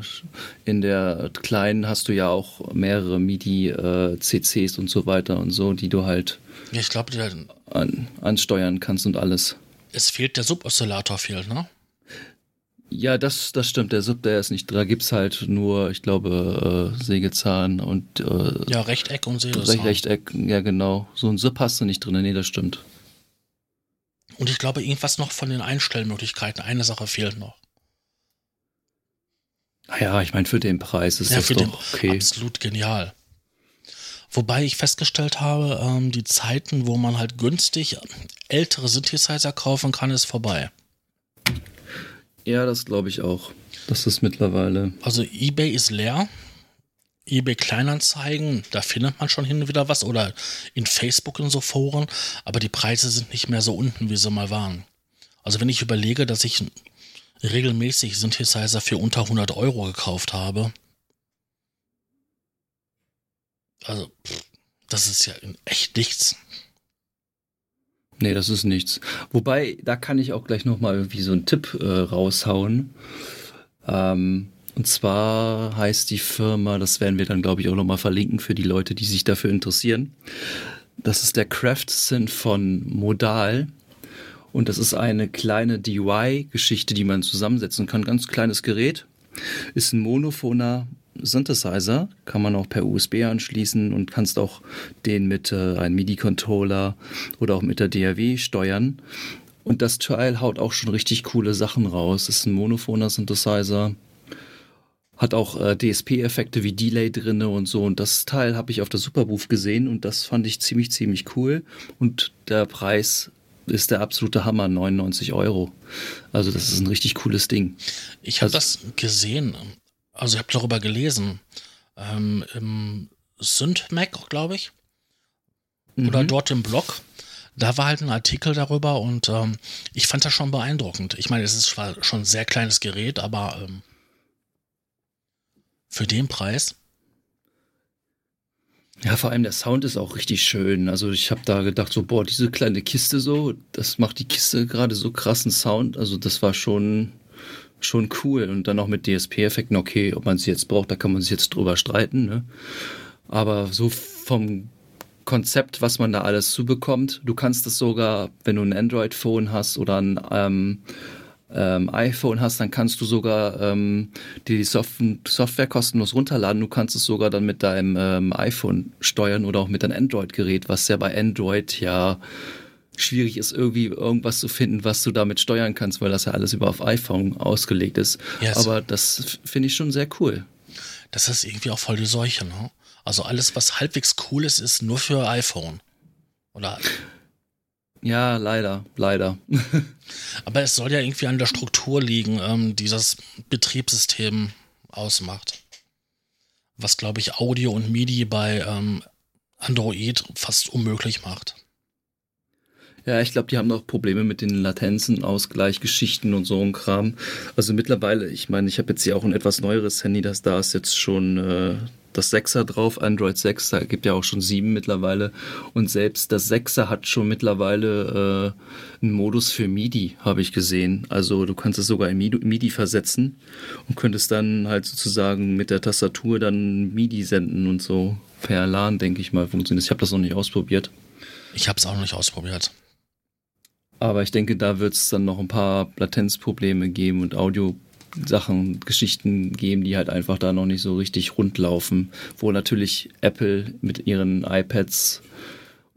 in der kleinen hast du ja auch mehrere MIDI äh, CCs und so weiter und so, die du halt Ja, ich glaube, an, ansteuern kannst und alles. es fehlt der Suboszillator fehlt, ne? Ja, das, das stimmt. Der Sub, der ist nicht drin. Da gibt's halt nur, ich glaube, äh, Sägezahn und äh, Ja, Rechteck und Sägesound. Rechteck. Ja, genau. So ein Sub hast du nicht drin. Nee, das stimmt. Und ich glaube, irgendwas noch von den Einstellmöglichkeiten. Eine Sache fehlt noch. Naja, ich meine, für den Preis ist ja, das doch okay. absolut genial. Wobei ich festgestellt habe, ähm, die Zeiten, wo man halt günstig ältere Synthesizer kaufen kann, ist vorbei. Ja, das glaube ich auch. Das ist mittlerweile. Also eBay ist leer. eBay Kleinanzeigen, da findet man schon hin und wieder was oder in Facebook in so Foren, aber die Preise sind nicht mehr so unten, wie sie mal waren. Also wenn ich überlege, dass ich regelmäßig Synthesizer für unter 100 Euro gekauft habe, also pff, das ist ja echt nichts. Nee, das ist nichts. Wobei, da kann ich auch gleich nochmal irgendwie so einen Tipp äh, raushauen. Ähm, und zwar heißt die Firma, das werden wir dann, glaube ich, auch nochmal verlinken für die Leute, die sich dafür interessieren. Das ist der Craft Synth von Modal. Und das ist eine kleine DIY-Geschichte, die man zusammensetzen kann. Ganz kleines Gerät. Ist ein monophoner Synthesizer. Kann man auch per USB anschließen und kannst auch den mit äh, einem MIDI-Controller oder auch mit der DAW steuern. Und das Teil haut auch schon richtig coole Sachen raus. Ist ein monophoner Synthesizer. Hat auch äh, DSP-Effekte wie Delay drinne und so. Und das Teil habe ich auf der Superbooth gesehen und das fand ich ziemlich, ziemlich cool. Und der Preis ist der absolute Hammer, 99 Euro. Also das ist ein richtig cooles Ding. Ich habe Also- das gesehen, also ich habe darüber gelesen, ähm, im SynthMac, glaube ich, oder Mhm. dort im Blog. Da war halt ein Artikel darüber und ähm, ich fand das schon beeindruckend. Ich meine, es ist zwar schon ein sehr kleines Gerät, aber ähm, für den Preis, Ja, vor allem der Sound ist auch richtig schön. Also ich habe da gedacht, so, boah, diese kleine Kiste so, das macht die Kiste gerade so krassen Sound. Also das war schon, schon cool. Und dann auch mit DSP-Effekten, okay, ob man sie jetzt braucht, da kann man sich jetzt drüber streiten. Ne? Aber so vom Konzept, was man da alles zubekommt, du kannst es sogar, wenn du ein Android-Phone hast oder ein ähm, ähm, iPhone hast, dann kannst du sogar ähm, die Soft Software kostenlos runterladen. Du kannst es sogar dann mit deinem ähm, iPhone steuern oder auch mit deinem Android-Gerät, was ja bei Android ja schwierig ist, irgendwie irgendwas zu finden, was du damit steuern kannst, weil das ja alles über auf iPhone ausgelegt ist. Yes. Aber das finde ich schon sehr cool. das ist irgendwie auch voll die Seuche, ne? Also alles, was halbwegs cool ist, ist nur für iPhone. Oder Ja, leider, leider. Aber es soll ja irgendwie an der Struktur liegen, ähm, die das Betriebssystem ausmacht. Was, glaube ich, Audio und MIDI bei ähm, Android fast unmöglich macht. Ja, ich glaube, die haben auch Probleme mit den Latenzen, Ausgleichgeschichten und so ein Kram. Also mittlerweile, ich meine, ich habe jetzt hier auch ein etwas neueres Handy, das da ist jetzt schon äh, das 6er drauf, Android 6, da gibt ja auch schon 7 mittlerweile. Und selbst das 6er hat schon mittlerweile äh, einen Modus für MIDI, habe ich gesehen. Also du kannst es sogar in MIDI versetzen und könntest dann halt sozusagen mit der Tastatur dann MIDI senden und so per LAN, denke ich mal, funktioniert. Ich habe das noch nicht ausprobiert. Ich habe es auch noch nicht ausprobiert. Aber ich denke, da wird es dann noch ein paar Latenzprobleme geben und Audio-Sachen, Geschichten geben, die halt einfach da noch nicht so richtig rund laufen. Wo natürlich Apple mit ihren iPads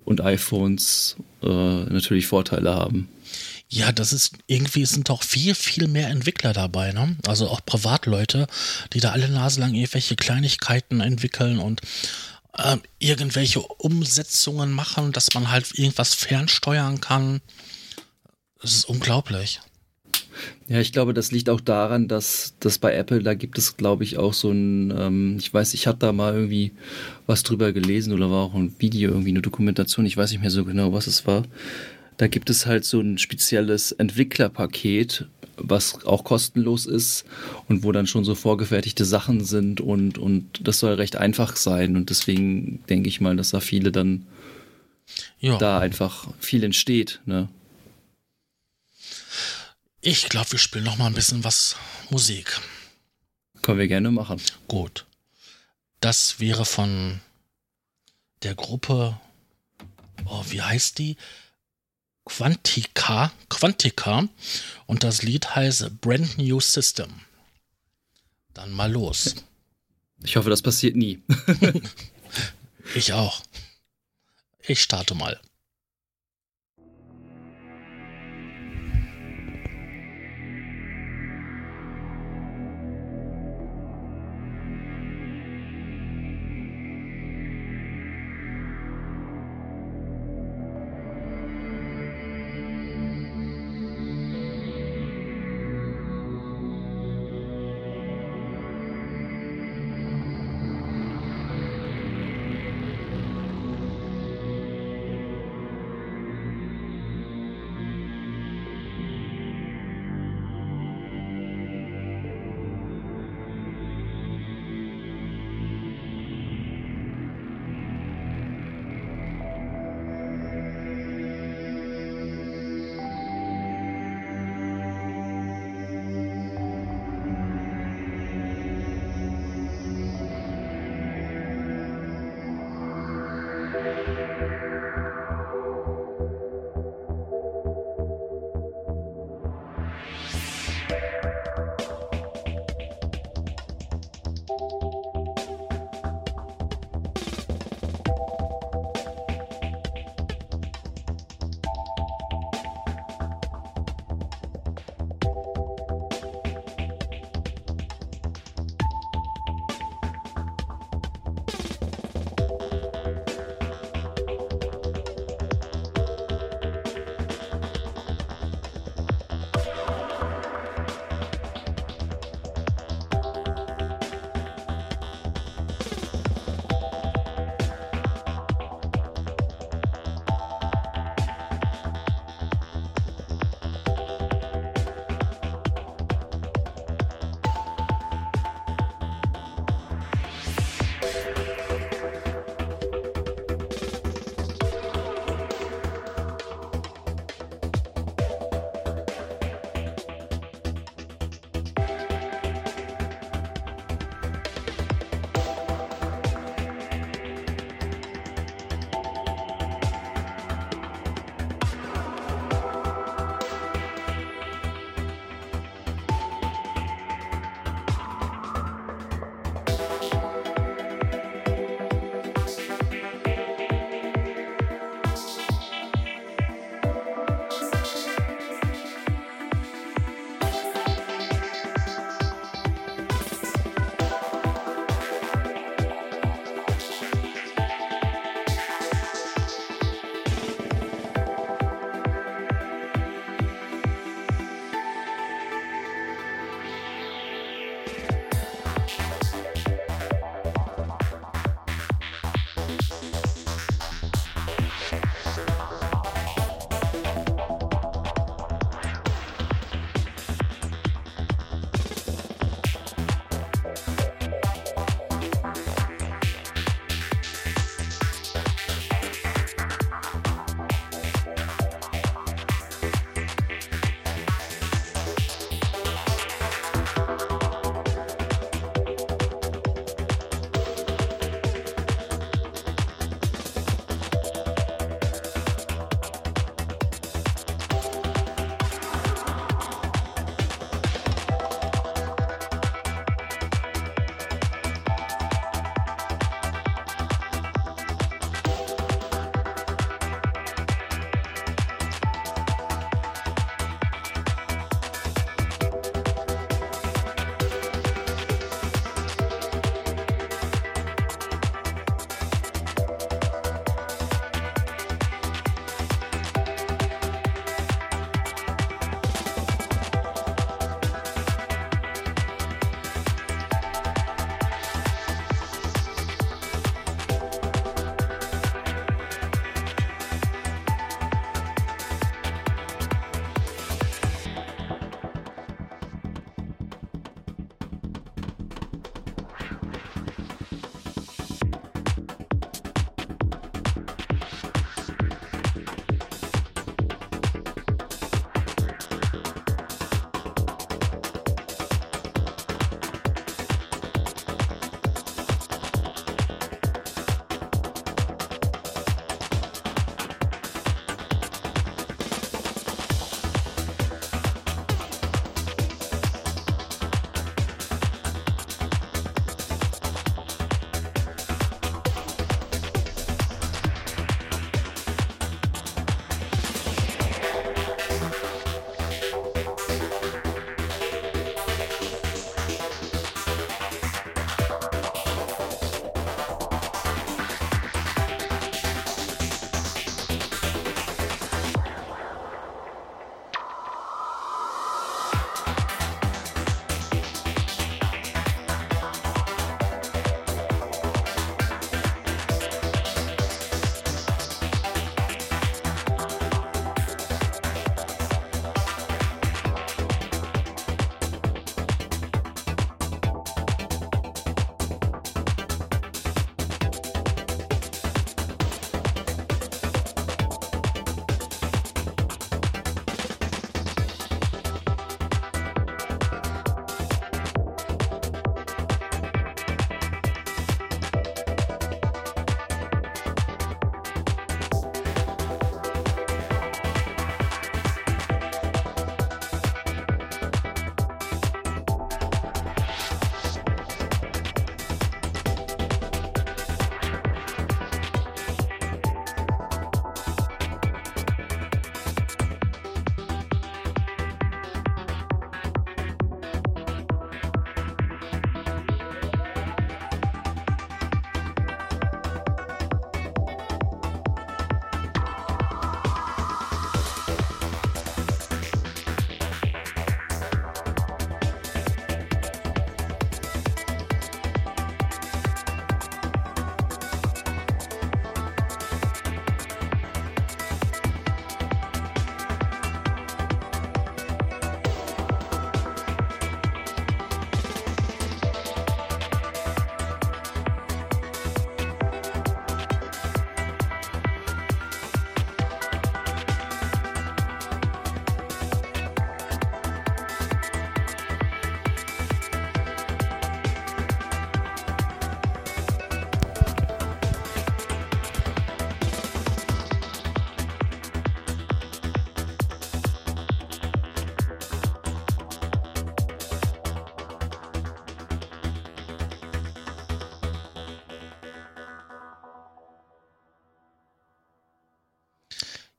und iPhones äh, natürlich Vorteile haben. Ja, das ist irgendwie sind doch viel, viel mehr Entwickler dabei, ne? Also auch Privatleute, die da alle Nase lang irgendwelche Kleinigkeiten entwickeln und äh, irgendwelche Umsetzungen machen, dass man halt irgendwas fernsteuern kann. Das ist unglaublich. Ja, ich glaube, das liegt auch daran, dass das bei Apple, da gibt es, glaube ich, auch so ein, ähm, ich weiß, ich hatte da mal irgendwie was drüber gelesen oder war auch ein Video, irgendwie eine Dokumentation, ich weiß nicht mehr so genau, was es war. Da gibt es halt so ein spezielles Entwicklerpaket, was auch kostenlos ist und wo dann schon so vorgefertigte Sachen sind und, und das soll recht einfach sein und deswegen denke ich mal, dass da viele dann Ja. da einfach viel entsteht, ne? Ich glaube, wir spielen noch mal ein bisschen was Musik. Können wir gerne machen. Gut. Das wäre von der Gruppe, oh, wie heißt die? Quantica, Quantica. Und das Lied heißt Brand New System. Dann mal los. Ich hoffe, das passiert nie. Ich auch. Ich starte mal.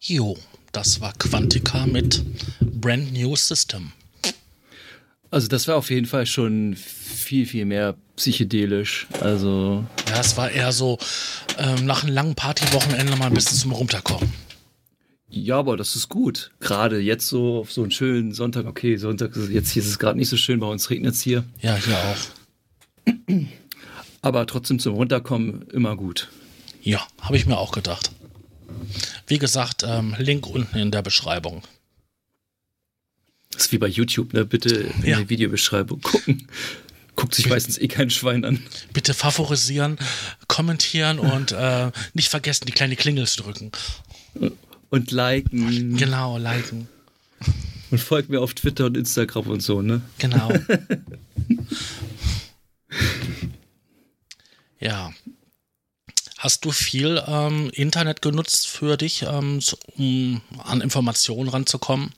Jo, das war Quantica mit Brand New System. Also das war auf jeden Fall schon viel, viel mehr psychedelisch. Also Ja, es war eher so ähm, nach einem langen Partywochenende mal ein bisschen zum Runterkommen. ja, aber das ist gut. Gerade jetzt so auf so einen schönen Sonntag. Okay, Sonntag, ist- jetzt hier ist es gerade nicht so schön, bei uns regnet es hier. Ja, hier auch. Aber trotzdem zum Runterkommen immer gut. Ja, habe ich mir auch gedacht. Wie gesagt, ähm, Link unten in der Beschreibung. Das ist wie bei YouTube, ne? Bitte in Ja. der Videobeschreibung gucken. Guckt sich meistens eh kein Schwein an. Bitte favorisieren, kommentieren und äh, nicht vergessen, die kleine Klingel zu drücken. Und liken. Genau, liken. Und folgt mir auf Twitter und Instagram und so, ne? Genau. ja. Hast du viel ähm, Internet genutzt für dich, ähm, um an Informationen ranzukommen?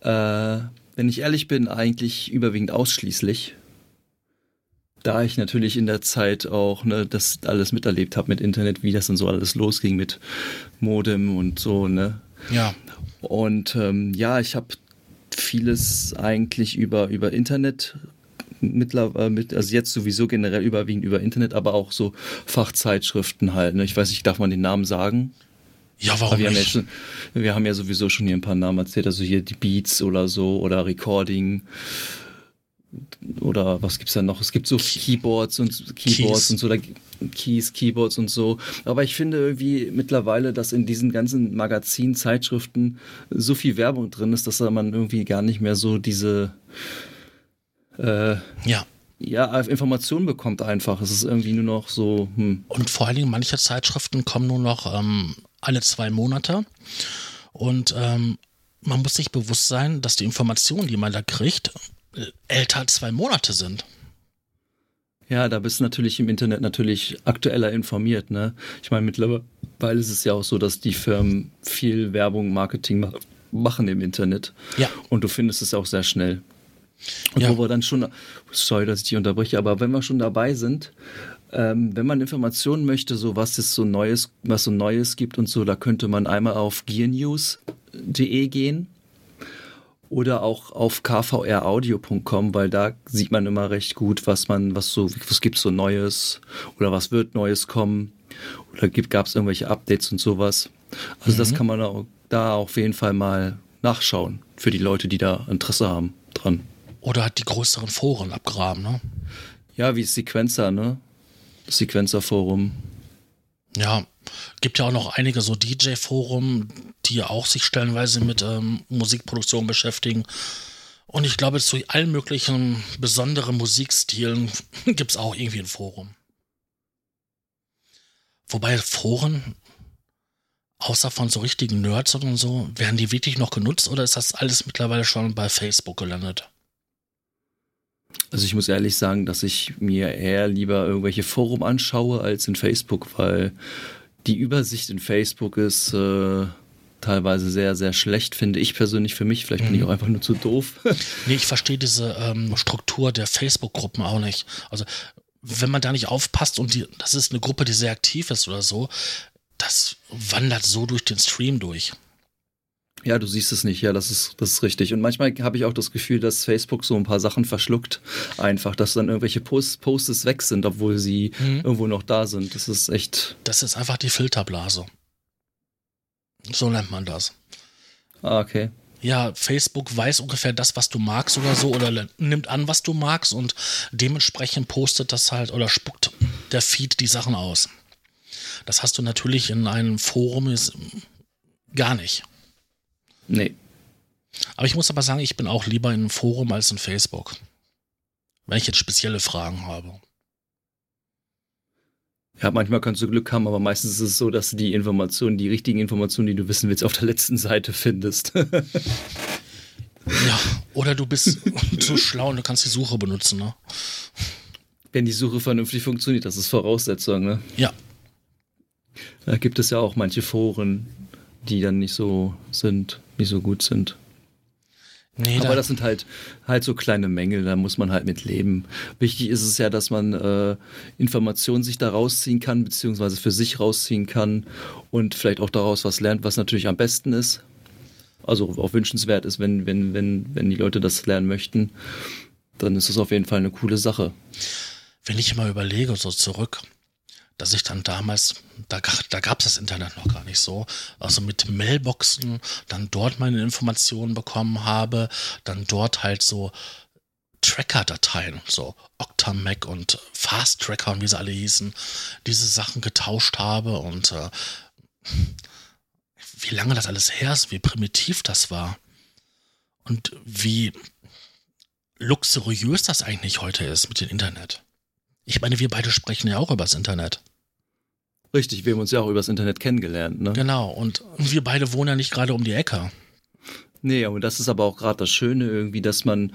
Äh, wenn ich ehrlich bin, eigentlich überwiegend ausschließlich. Da ich natürlich in der Zeit auch ne, das alles miterlebt habe mit Internet, wie das dann so alles losging mit Modem und so, ne? Ja. Und ähm, ja, ich habe vieles eigentlich über, über Internet mittlerweile, mit, also jetzt sowieso generell überwiegend über Internet, aber auch so Fachzeitschriften halt. Ne? Ich weiß nicht, darf man den Namen sagen? Ja, warum wir, haben ja nicht? wir haben ja sowieso schon hier ein paar Namen erzählt, also hier die Beats oder so oder Recording oder was gibt's da noch? Es gibt so Keyboards und Keyboards Keys. und so, da, Keys, Keyboards und so. Aber ich finde irgendwie mittlerweile, dass in diesen ganzen Magazinen, Zeitschriften so viel Werbung drin ist, dass da man irgendwie gar nicht mehr so diese äh, Ja. ja, Informationen bekommt einfach. Es ist irgendwie nur noch so, hm, Und vor allen Dingen, manche Zeitschriften kommen nur noch ähm, alle zwei Monate. Und ähm, man muss sich bewusst sein, dass die Informationen, die man da kriegt, äh, älter als zwei Monate sind. Ja, da bist du natürlich im Internet natürlich aktueller informiert, ne? Ich meine, mittlerweile ist es ja auch so, dass die Firmen viel Werbung, Marketing ma machen im Internet. Ja. Und du findest es auch sehr schnell. Und Ja. wo wir dann schon, sorry, dass ich dich unterbreche, aber wenn wir schon dabei sind, ähm, wenn man Informationen möchte, so was es so Neues, was so Neues gibt und so, da könnte man einmal auf gearnews.de gehen oder auch auf kvraudio.com, weil da sieht man immer recht gut, was man, was so, was gibt's so Neues oder was wird Neues kommen oder gibt, gab's irgendwelche Updates und sowas. Also das kann man auch, da auf jeden Fall mal nachschauen für die Leute, die da Interesse haben dran. Oder hat die größeren Foren abgraben, ne? Ja, wie Sequencer, ne? Das Sequencer-Forum. Ja, gibt ja auch noch einige so DJ-Foren, die auch sich stellenweise mit ähm, Musikproduktion beschäftigen. Und ich glaube, zu allen möglichen besonderen Musikstilen gibt es auch irgendwie ein Forum. Wobei Foren, außer von so richtigen Nerds und so, werden die wirklich noch genutzt oder ist das alles mittlerweile schon bei Facebook gelandet? Also ich muss ehrlich sagen, dass ich mir eher lieber irgendwelche Forum anschaue als in Facebook, weil die Übersicht in Facebook ist äh, teilweise sehr, sehr schlecht, finde ich persönlich für mich. Vielleicht bin ich auch einfach nur zu doof. Nee, ich verstehe diese ähm, Struktur der Facebook-Gruppen auch nicht. Also, wenn man da nicht aufpasst und die, das ist eine Gruppe, die sehr aktiv ist oder so, das wandert so durch den Stream durch. Ja, du siehst es nicht, ja, das ist, das ist richtig. Und manchmal habe ich auch das Gefühl, dass Facebook so ein paar Sachen verschluckt. Einfach, dass dann irgendwelche Post Posts weg sind, obwohl sie Mhm. irgendwo noch da sind. Das ist echt. Das ist einfach die Filterblase. So nennt man das. Ah, okay. Ja, Facebook weiß ungefähr das, was du magst oder so, oder nimmt an, was du magst und dementsprechend postet das halt oder spuckt der Feed die Sachen aus. Das hast du natürlich in einem Forum ist, gar nicht. Nee. Aber ich muss aber sagen, ich bin auch lieber in einem Forum als in Facebook. Wenn ich jetzt spezielle Fragen habe. Ja, manchmal kannst du Glück haben, aber meistens ist es so, dass du die Informationen, die richtigen Informationen, die du wissen willst, auf der letzten Seite findest. Ja, oder du bist so schlau und du kannst die Suche benutzen, ne? Wenn die Suche vernünftig funktioniert, das ist Voraussetzung, ne? Ja, Da gibt es ja auch manche Foren, die dann nicht so sind, nicht so gut sind. Nee, Aber da- das sind halt halt so kleine Mängel, da muss man halt mit leben. Wichtig ist es ja, dass man äh, Informationen sich da rausziehen kann, beziehungsweise für sich rausziehen kann und vielleicht auch daraus was lernt, was natürlich am besten ist. Also auch wünschenswert ist, wenn, wenn, wenn, wenn die Leute das lernen möchten, dann ist es auf jeden Fall eine coole Sache. wenn ich mal überlege, so zurück, dass ich dann damals, da, da gab es das Internet noch gar nicht so, also mit Mailboxen dann dort meine Informationen bekommen habe, dann dort halt so Tracker-Dateien, so Octamac und Fast Tracker und wie sie alle hießen, diese Sachen getauscht habe und äh, wie lange das alles her ist, wie primitiv das war und wie luxuriös das eigentlich heute ist mit dem Internet. Ich meine, wir beide sprechen ja auch übers Internet. Richtig, wir haben uns ja auch übers Internet kennengelernt, ne? Genau. Und wir beide wohnen ja nicht gerade um die Ecke. Nee, und das ist aber auch gerade das Schöne irgendwie, dass man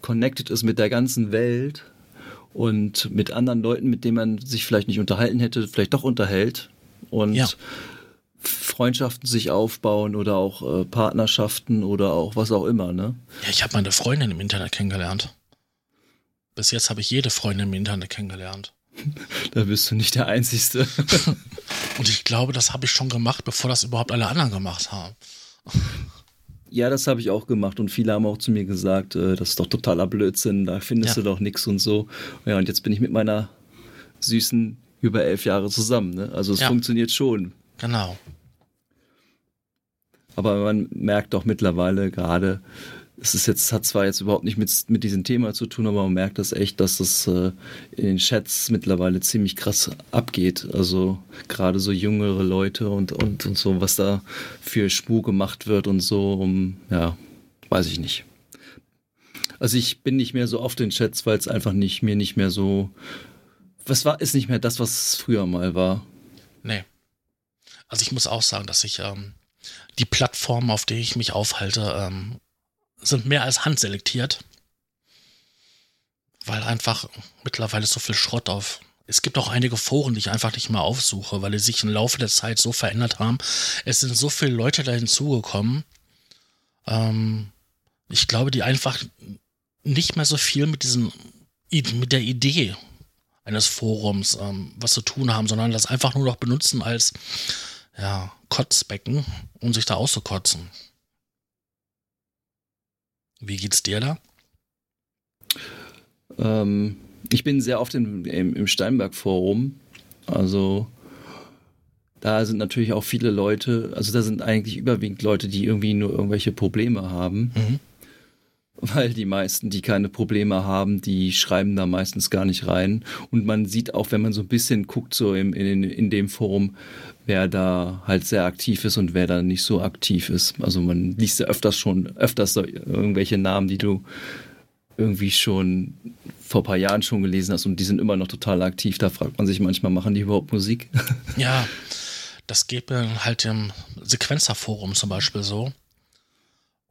connected ist mit der ganzen Welt und mit anderen Leuten, mit denen man sich vielleicht nicht unterhalten hätte, vielleicht doch unterhält und Ja. Freundschaften sich aufbauen oder auch äh, Partnerschaften oder auch was auch immer, ne? Ja, ich habe meine Freundin im Internet kennengelernt. Bis jetzt habe ich jede Freundin im Internet kennengelernt. Da bist du nicht der Einzige. Und ich glaube, das habe ich schon gemacht, bevor das überhaupt alle anderen gemacht haben. ja, das habe ich auch gemacht und viele haben auch zu mir gesagt, äh, das ist doch totaler Blödsinn, da findest Ja. du doch nichts und so. Ja, und jetzt bin ich mit meiner süßen über elf Jahre zusammen, ne? Also es Ja. funktioniert schon. Genau. Aber man merkt doch mittlerweile gerade, es ist jetzt, hat zwar jetzt überhaupt nicht mit, mit diesem Thema zu tun, aber man merkt das echt, dass es äh, in den Chats mittlerweile ziemlich krass abgeht. Also gerade so jüngere Leute und, und, und so, was da für Spur gemacht wird und so, um, ja, weiß ich nicht. Also ich bin nicht mehr so oft in Chats, weil es einfach nicht, mir nicht mehr so, was war, ist nicht mehr das, was es früher mal war. Nee. Also ich muss auch sagen, dass ich ähm, die Plattformen, auf denen ich mich aufhalte, ähm, sind mehr als handselektiert. Weil einfach mittlerweile so viel Schrott auf. Es gibt auch einige Foren, die ich einfach nicht mehr aufsuche, weil die sich im Laufe der Zeit so verändert haben. Es sind so viele Leute da hinzugekommen. Ähm, ich glaube, die einfach nicht mehr so viel mit diesem, mit der Idee eines Forums ähm, was zu tun haben, sondern das einfach nur noch benutzen als ja, Kotzbecken, um sich da auszukotzen. Wie geht's dir da? Ähm, ich bin sehr oft im, im, im Steinberg-Forum. Also da sind natürlich auch viele Leute, also da sind eigentlich überwiegend Leute, die irgendwie nur irgendwelche Probleme haben. Mhm. Weil die meisten, die keine Probleme haben, die schreiben da meistens gar nicht rein. Und man sieht auch, wenn man so ein bisschen guckt, so im, in, in dem Forum, wer da halt sehr aktiv ist und wer da nicht so aktiv ist. Also man liest ja öfters schon, öfters irgendwelche Namen, die du irgendwie schon vor ein paar Jahren schon gelesen hast und die sind immer noch total aktiv. Da fragt man sich manchmal, machen die überhaupt Musik? Ja, das geht halt im Sequencer-Forum zum Beispiel so.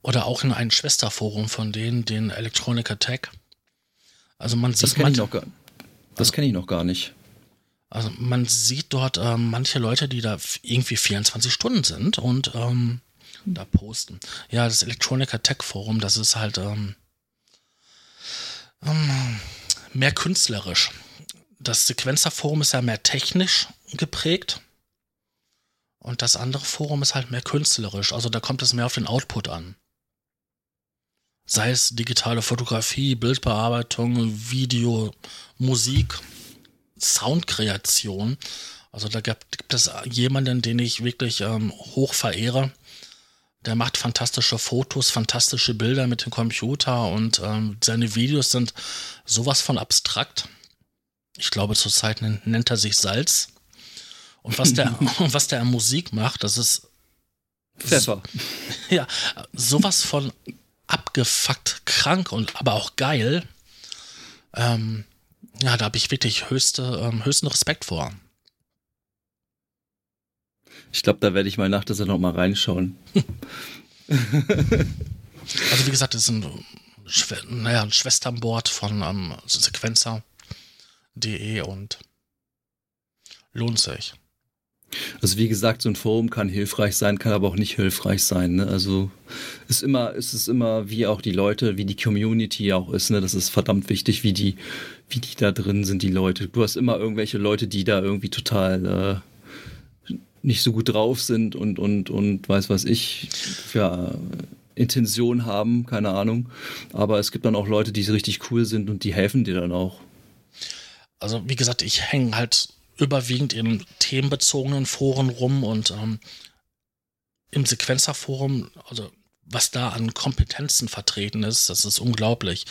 Oder auch in ein Schwesterforum von denen, den Electronic Attack. Also man Das sieht, kenne ich noch gar Das kenne ich noch gar nicht. also man sieht dort ähm, manche Leute, die da irgendwie 24 Stunden sind und ähm, da posten. Ja, das Electronic Attack Forum, das ist halt ähm, ähm, mehr künstlerisch. Das Sequencer-Forum ist ja mehr technisch geprägt. Und das andere Forum ist halt mehr künstlerisch. Also da kommt es mehr auf den Output an. Sei es digitale Fotografie, Bildbearbeitung, Video, Musik, Soundkreation. Also da gibt, gibt es jemanden, den ich wirklich ähm, hoch verehre. Der macht fantastische Fotos, fantastische Bilder mit dem Computer und ähm, seine Videos sind sowas von abstrakt. Ich glaube, zurzeit nen- nennt er sich Salz. Und was der, was der an Musik macht, das ist Pfeffer. ja sowas von abgefuckt krank und aber auch geil. Ähm, ja, da habe ich wirklich höchste, ähm, höchsten Respekt vor. Ich glaube, da werde ich mal nach der Sendung mal reinschauen. Also wie gesagt, das ist ein, naja, ein Schwesternboard von ähm, Sequencer.de und lohnt sich. Also wie gesagt, so ein Forum kann hilfreich sein, kann aber auch nicht hilfreich sein. Ne? Also ist immer, ist es immer, wie auch die Leute, wie die Community auch ist. Ne? Das ist verdammt wichtig, wie die, wie die da drin sind, die Leute. Du hast immer irgendwelche Leute, die da irgendwie total äh, nicht so gut drauf sind und und und weiß was ich für Intention haben, keine Ahnung. Aber es gibt dann auch Leute, die richtig cool sind und die helfen dir dann auch. Also wie gesagt, ich hänge halt überwiegend in themenbezogenen Foren rum und ähm, im Sequenzerforum, also was da an Kompetenzen vertreten ist, das ist unglaublich.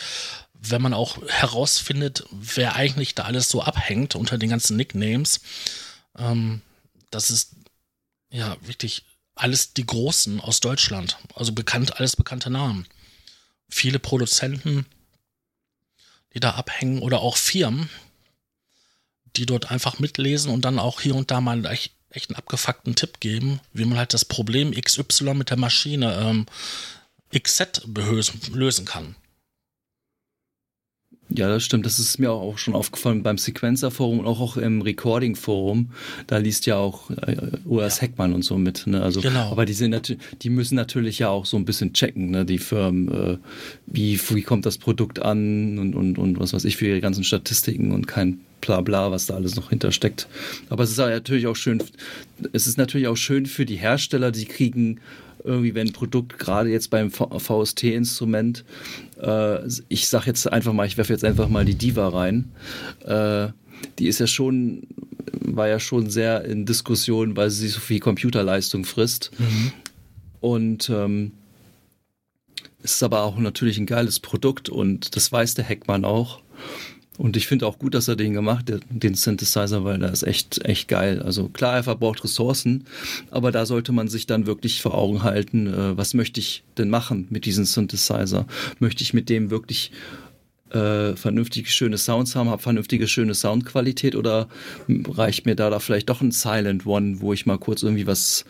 Wenn man auch herausfindet, wer eigentlich da alles so abhängt unter den ganzen Nicknames, ähm, das ist ja wirklich alles die Großen aus Deutschland. Also bekannt, alles bekannte Namen. Viele Produzenten, die da abhängen oder auch Firmen, die dort einfach mitlesen und dann auch hier und da mal echt, echt einen abgefuckten Tipp geben, wie man halt das Problem XY mit der Maschine ähm, XZ lösen kann. Ja, das stimmt. Das ist mir auch schon aufgefallen beim Sequencer-Forum und auch, auch im Recording-Forum. Da liest ja auch äh, Urs ja. Heckmann und so mit. Ne? Also, genau. Aber die, sind die müssen natürlich ja auch so ein bisschen checken, ne? die Firmen. Äh, wie, wie kommt das Produkt an und, und, und was weiß ich für ihre ganzen Statistiken und kein Blabla, was da alles noch hintersteckt. Aber es ist natürlich auch schön, es ist natürlich auch schön für die Hersteller, die kriegen irgendwie, wenn ein Produkt gerade jetzt beim VST-Instrument, äh, ich sag jetzt einfach mal, ich werfe jetzt einfach mal die Diva rein, äh, die ist ja schon, war ja schon sehr in Diskussion, weil sie so viel Computerleistung frisst. Mhm. Und ähm, es ist aber auch natürlich ein geiles Produkt und das weiß der Heckmann auch. Und ich finde auch gut, dass er den gemacht hat, den Synthesizer, weil der ist echt, echt geil. Also klar, er verbraucht Ressourcen, aber da sollte man sich dann wirklich vor Augen halten, äh, was möchte ich denn machen mit diesem Synthesizer? Möchte ich mit dem wirklich äh, vernünftige, schöne Sounds haben, habe vernünftige, schöne Soundqualität oder reicht mir da da vielleicht doch ein Silent One, wo ich mal kurz irgendwie was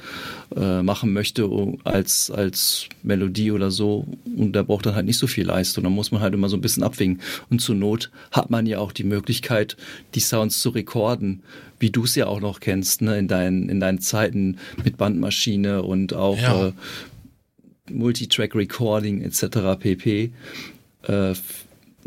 äh, machen möchte als, als Melodie oder so und der braucht dann halt nicht so viel Leistung, da muss man halt immer so ein bisschen abwinken und zur Not hat man ja auch die Möglichkeit, die Sounds zu rekorden, wie du es ja auch noch kennst, ne, in deinen, in deinen Zeiten mit Bandmaschine und auch ja. äh, Multitrack Recording etc. pp. Äh,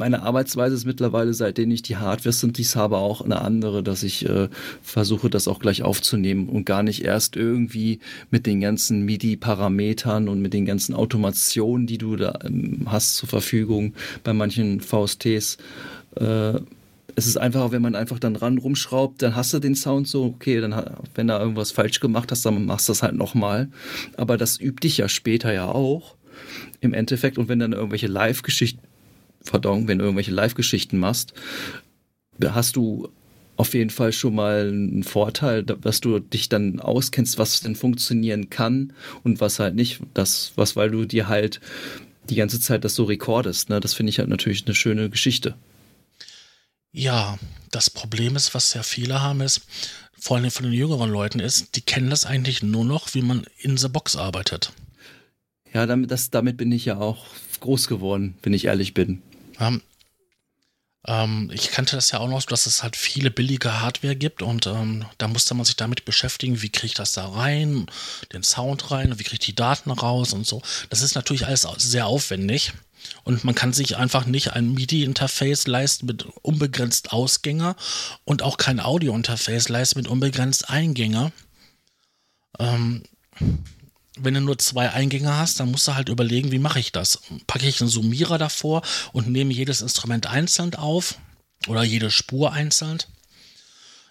meine Arbeitsweise ist mittlerweile, seitdem ich die Hardware-Synthes habe, auch eine andere, dass ich äh, versuche, das auch gleich aufzunehmen und gar nicht erst irgendwie mit den ganzen MIDI-Parametern und mit den ganzen Automationen, die du da ähm, hast zur Verfügung bei manchen VSTs. Äh, es ist einfach, wenn man einfach dann ran rumschraubt, dann hast du den Sound so, okay, dann wenn da irgendwas falsch gemacht hast, dann machst du das halt nochmal. Aber das übt dich ja später ja auch im Endeffekt. Und wenn dann irgendwelche Live-Geschichten Pardon, wenn du irgendwelche Live-Geschichten machst, hast du auf jeden Fall schon mal einen Vorteil, dass du dich dann auskennst, was denn funktionieren kann und was halt nicht. Das, was, weil du dir halt die ganze Zeit das so rekordest. Ne? Das finde ich halt natürlich eine schöne Geschichte. Ja, das Problem ist, was sehr viele haben, ist, vor allem von den jüngeren Leuten ist, die kennen das eigentlich nur noch, wie man in the Box arbeitet. Ja, damit, das, damit bin ich ja auch groß geworden, wenn ich ehrlich bin. Ähm, ähm, ich kannte das ja auch noch, dass es halt viele billige Hardware gibt und ähm, da musste man sich damit beschäftigen, wie kriege ich das da rein, den Sound rein, wie kriege ich die Daten raus und so. Das ist natürlich alles sehr aufwendig. Und man kann sich einfach nicht ein MIDI-Interface leisten mit unbegrenzt Ausgänge und auch kein Audio-Interface leisten mit unbegrenzt Eingänge. Ähm, wenn du nur zwei Eingänge hast, dann musst du halt überlegen, wie mache ich das? Packe ich einen Summierer davor und nehme jedes Instrument einzeln auf oder jede Spur einzeln?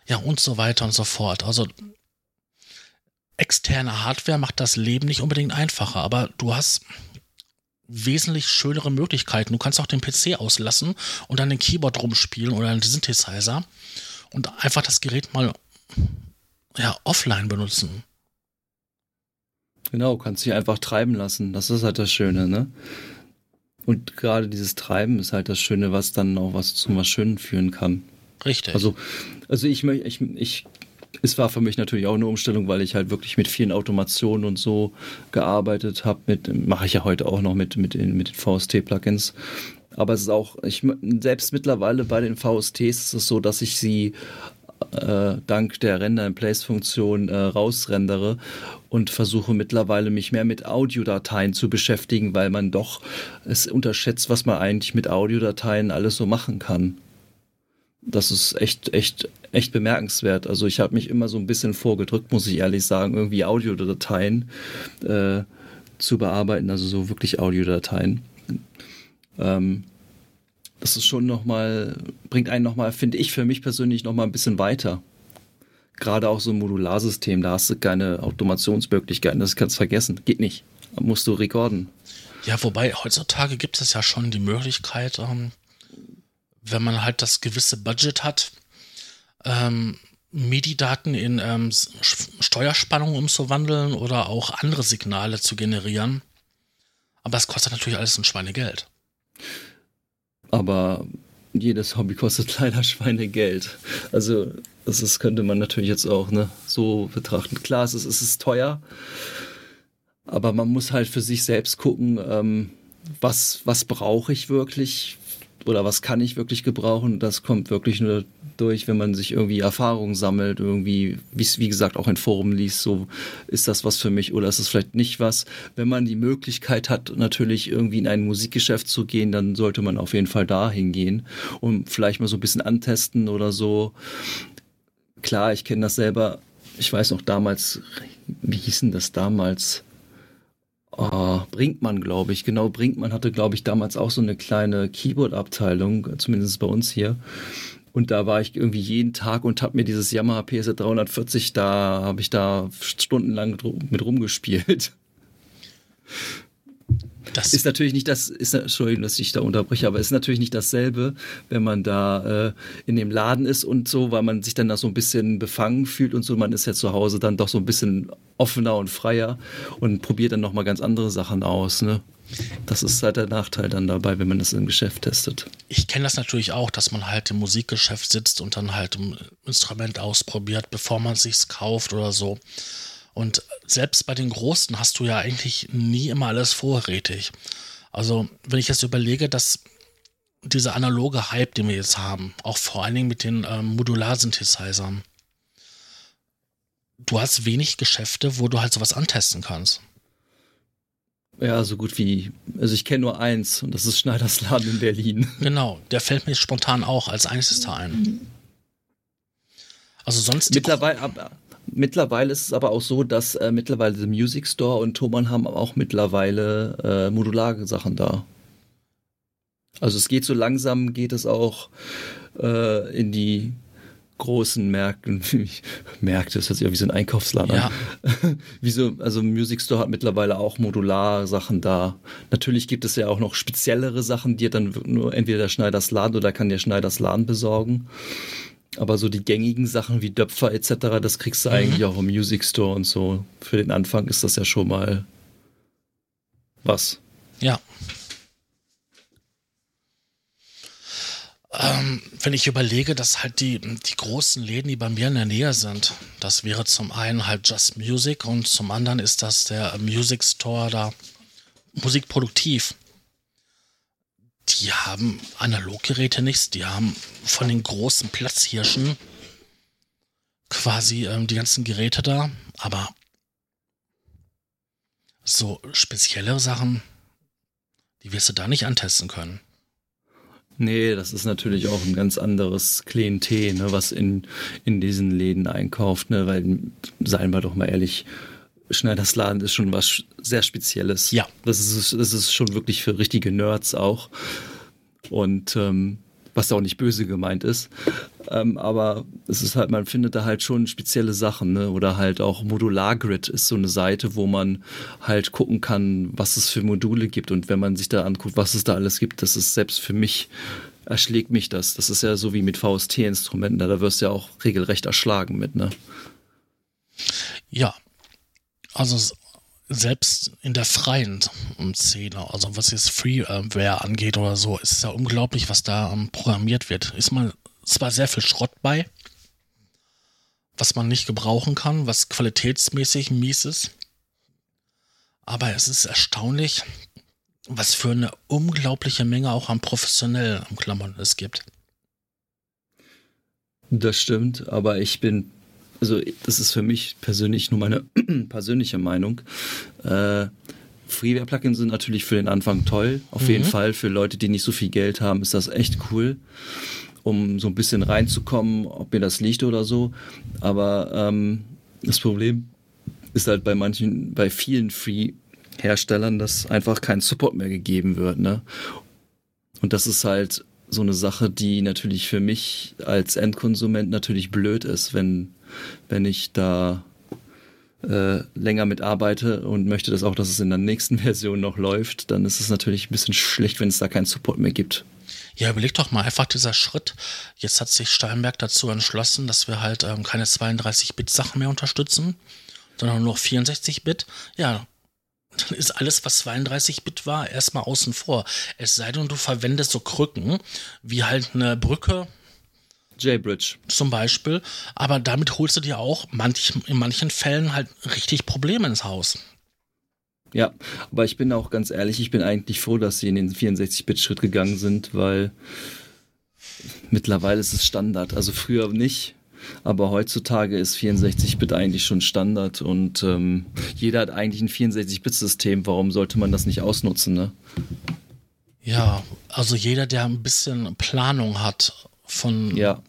Ja, und so weiter und so fort. Also externe Hardware macht das Leben nicht unbedingt einfacher, aber du hast wesentlich schönere Möglichkeiten. Du kannst auch den PC auslassen und dann den Keyboard rumspielen oder einen Synthesizer und einfach das Gerät mal ja, offline benutzen. Genau, kannst dich einfach treiben lassen. Das ist halt das Schöne, ne? Und gerade dieses Treiben ist halt das Schöne, was dann auch was zum was Schönen führen kann. Richtig. Also, also ich, ich, ich, es war für mich natürlich auch eine Umstellung, weil ich halt wirklich mit vielen Automationen und so gearbeitet habe. Mit mache ich ja heute auch noch mit mit den, mit den VST-Plugins. Aber es ist auch, ich selbst mittlerweile bei den VSTs ist es so, dass ich sie äh, dank der Render-in-Place-Funktion äh, rausrendere und versuche mittlerweile mich mehr mit Audiodateien zu beschäftigen, weil man doch es unterschätzt, was man eigentlich mit Audiodateien alles so machen kann. Das ist echt, echt, echt bemerkenswert. Also ich habe mich immer so ein bisschen vorgedrückt, muss ich ehrlich sagen, irgendwie Audiodateien äh, zu bearbeiten, also so wirklich Audiodateien. Ähm, das ist schon nochmal, bringt einen nochmal, finde ich für mich persönlich nochmal ein bisschen weiter. Gerade auch so ein Modularsystem, da hast du keine Automationsmöglichkeiten, das kannst du vergessen. Geht nicht. Da musst du rekorden. Ja, wobei heutzutage gibt es ja schon die Möglichkeit, ähm, wenn man halt das gewisse Budget hat, ähm, MIDI-Daten in ähm, Steuerspannung umzuwandeln oder auch andere Signale zu generieren. Aber es kostet natürlich alles ein Schweinegeld. Aber jedes Hobby kostet leider Schweinegeld. Also, das ist, könnte man natürlich jetzt auch ne, so betrachten. Klar, es ist, es ist teuer, aber man muss halt für sich selbst gucken, ähm, was, was brauche ich wirklich, oder was kann ich wirklich gebrauchen. Das kommt wirklich nur durch, wenn man sich irgendwie Erfahrungen sammelt, irgendwie, wie, gesagt, auch in Forum liest, so ist das was für mich oder ist es vielleicht nicht was. Wenn man die Möglichkeit hat, natürlich irgendwie in ein Musikgeschäft zu gehen, dann sollte man auf jeden Fall dahin gehen und vielleicht mal so ein bisschen antesten oder so. Klar, ich kenne das selber. Ich weiß noch damals, wie hießen das damals? Oh, Brinkmann, glaube ich. Genau, Brinkmann hatte, glaube ich, damals auch so eine kleine Keyboard-Abteilung, zumindest bei uns hier. Und da war ich irgendwie jeden Tag und habe mir dieses Yamaha PSR 340, da habe ich da stundenlang mit rumgespielt. Das ist natürlich nicht das, ist, Entschuldigung, dass ich da unterbreche, aber ist natürlich nicht dasselbe, wenn man da äh, in dem Laden ist und so, weil man sich dann da so ein bisschen befangen fühlt und so. Man ist ja zu Hause dann doch so ein bisschen offener und freier und probiert dann nochmal ganz andere Sachen aus, ne? Das ist halt der Nachteil dann dabei, wenn man das im Geschäft testet. Ich kenne das natürlich auch, dass man halt im Musikgeschäft sitzt und dann halt ein Instrument ausprobiert, bevor man es sich kauft oder so. Und selbst bei den Großen hast du ja eigentlich nie immer alles vorrätig. Also, wenn ich jetzt überlege, dass dieser analoge Hype, den wir jetzt haben, auch vor allen Dingen mit den ähm, Modular-Synthesizern, du hast wenig Geschäfte, wo du halt sowas antesten kannst. Ja, so gut wie. Also ich kenne nur eins und das ist Schneiders Laden in Berlin. Genau, der fällt mir spontan auch als einziger ein. Also sonst. Mittlerweile, ab, Mittlerweile ist es aber auch so, dass äh, mittlerweile The Music Store und Thomann haben auch mittlerweile äh, modulare Sachen da. Also es geht so langsam, geht es auch äh, in die großen Märkten, Märkte, das hört sich ja wie so ein Einkaufsladen ja. an. wie so, also Music Store hat mittlerweile auch modular Sachen da. Natürlich gibt es ja auch noch speziellere Sachen, die dann nur entweder der Schneiders Laden oder kann der Schneiders Laden besorgen. Aber so die gängigen Sachen wie Döpfer etc., das kriegst du mhm. eigentlich auch im Music Store und so. Für den Anfang ist das ja schon mal was. Ja. Ähm, wenn ich überlege, dass halt die, die großen Läden, die bei mir in der Nähe sind, das wäre zum einen halt Just Music und zum anderen ist das der Music Store da Musikproduktiv die haben Analoggeräte nichts, die haben von den großen Platzhirschen quasi ähm, die ganzen Geräte da, aber so spezielle Sachen, die wirst du da nicht antesten können. Nee, das ist natürlich auch ein ganz anderes Klientel, ne, was in, in diesen Läden einkauft, ne, weil, seien wir doch mal ehrlich, Schneiders Laden ist schon was sehr Spezielles. Ja. Das ist, das ist schon wirklich für richtige Nerds auch. Und ähm, was auch nicht böse gemeint ist. Ähm, aber es ist halt, man findet da halt schon spezielle Sachen, ne? Oder halt auch Modular Grid ist so eine Seite, wo man halt gucken kann, was es für Module gibt. Und wenn man sich da anguckt, was es da alles gibt, das ist selbst für mich, erschlägt mich das. Das ist ja so wie mit VST-Instrumenten, da wirst du ja auch regelrecht erschlagen mit, ne? Ja, also selbst in der freien Szene, also was jetzt Freeware angeht oder so, ist es ja unglaublich, was da programmiert wird. Ist mal zwar sehr viel Schrott bei, was man nicht gebrauchen kann, was qualitätsmäßig mies ist, aber es ist erstaunlich, was für eine unglaubliche Menge auch an professionellen Klammern es gibt. Das stimmt, aber ich bin, also das ist für mich persönlich nur meine persönliche Meinung. Äh, Freeware-Plugins sind natürlich für den Anfang toll. Auf mhm. jeden Fall für Leute, die nicht so viel Geld haben, ist das echt cool, um so ein bisschen reinzukommen, ob mir das liegt oder so. Aber ähm, das Problem ist halt bei manchen, bei vielen Free-Herstellern, dass einfach kein Support mehr gegeben wird. Ne? Und das ist halt so eine Sache, die natürlich für mich als Endkonsument natürlich blöd ist, wenn, wenn ich da äh, länger mitarbeite und möchte das auch, dass es in der nächsten Version noch läuft, dann ist es natürlich ein bisschen schlecht, wenn es da keinen Support mehr gibt. Ja, überleg doch mal einfach dieser Schritt. Jetzt hat sich Steinberg dazu entschlossen, dass wir halt ähm, keine 32-Bit-Sachen mehr unterstützen, sondern nur 64-Bit. Ja, dann ist alles, was 32-Bit war, erstmal außen vor. Es sei denn, du verwendest so Krücken, wie halt eine Brücke. J-Bridge. Zum Beispiel. Aber damit holst du dir auch manch, in manchen Fällen halt richtig Probleme ins Haus. Ja, aber ich bin auch ganz ehrlich, ich bin eigentlich froh, dass sie in den 64-Bit-Schritt gegangen sind, weil mittlerweile ist es Standard. Also früher nicht, aber heutzutage ist 64-Bit eigentlich schon Standard und ähm, jeder hat eigentlich ein 64-Bit-System. Warum sollte man das nicht ausnutzen, ne? Ja, also jeder, der ein bisschen Planung hat von, ja.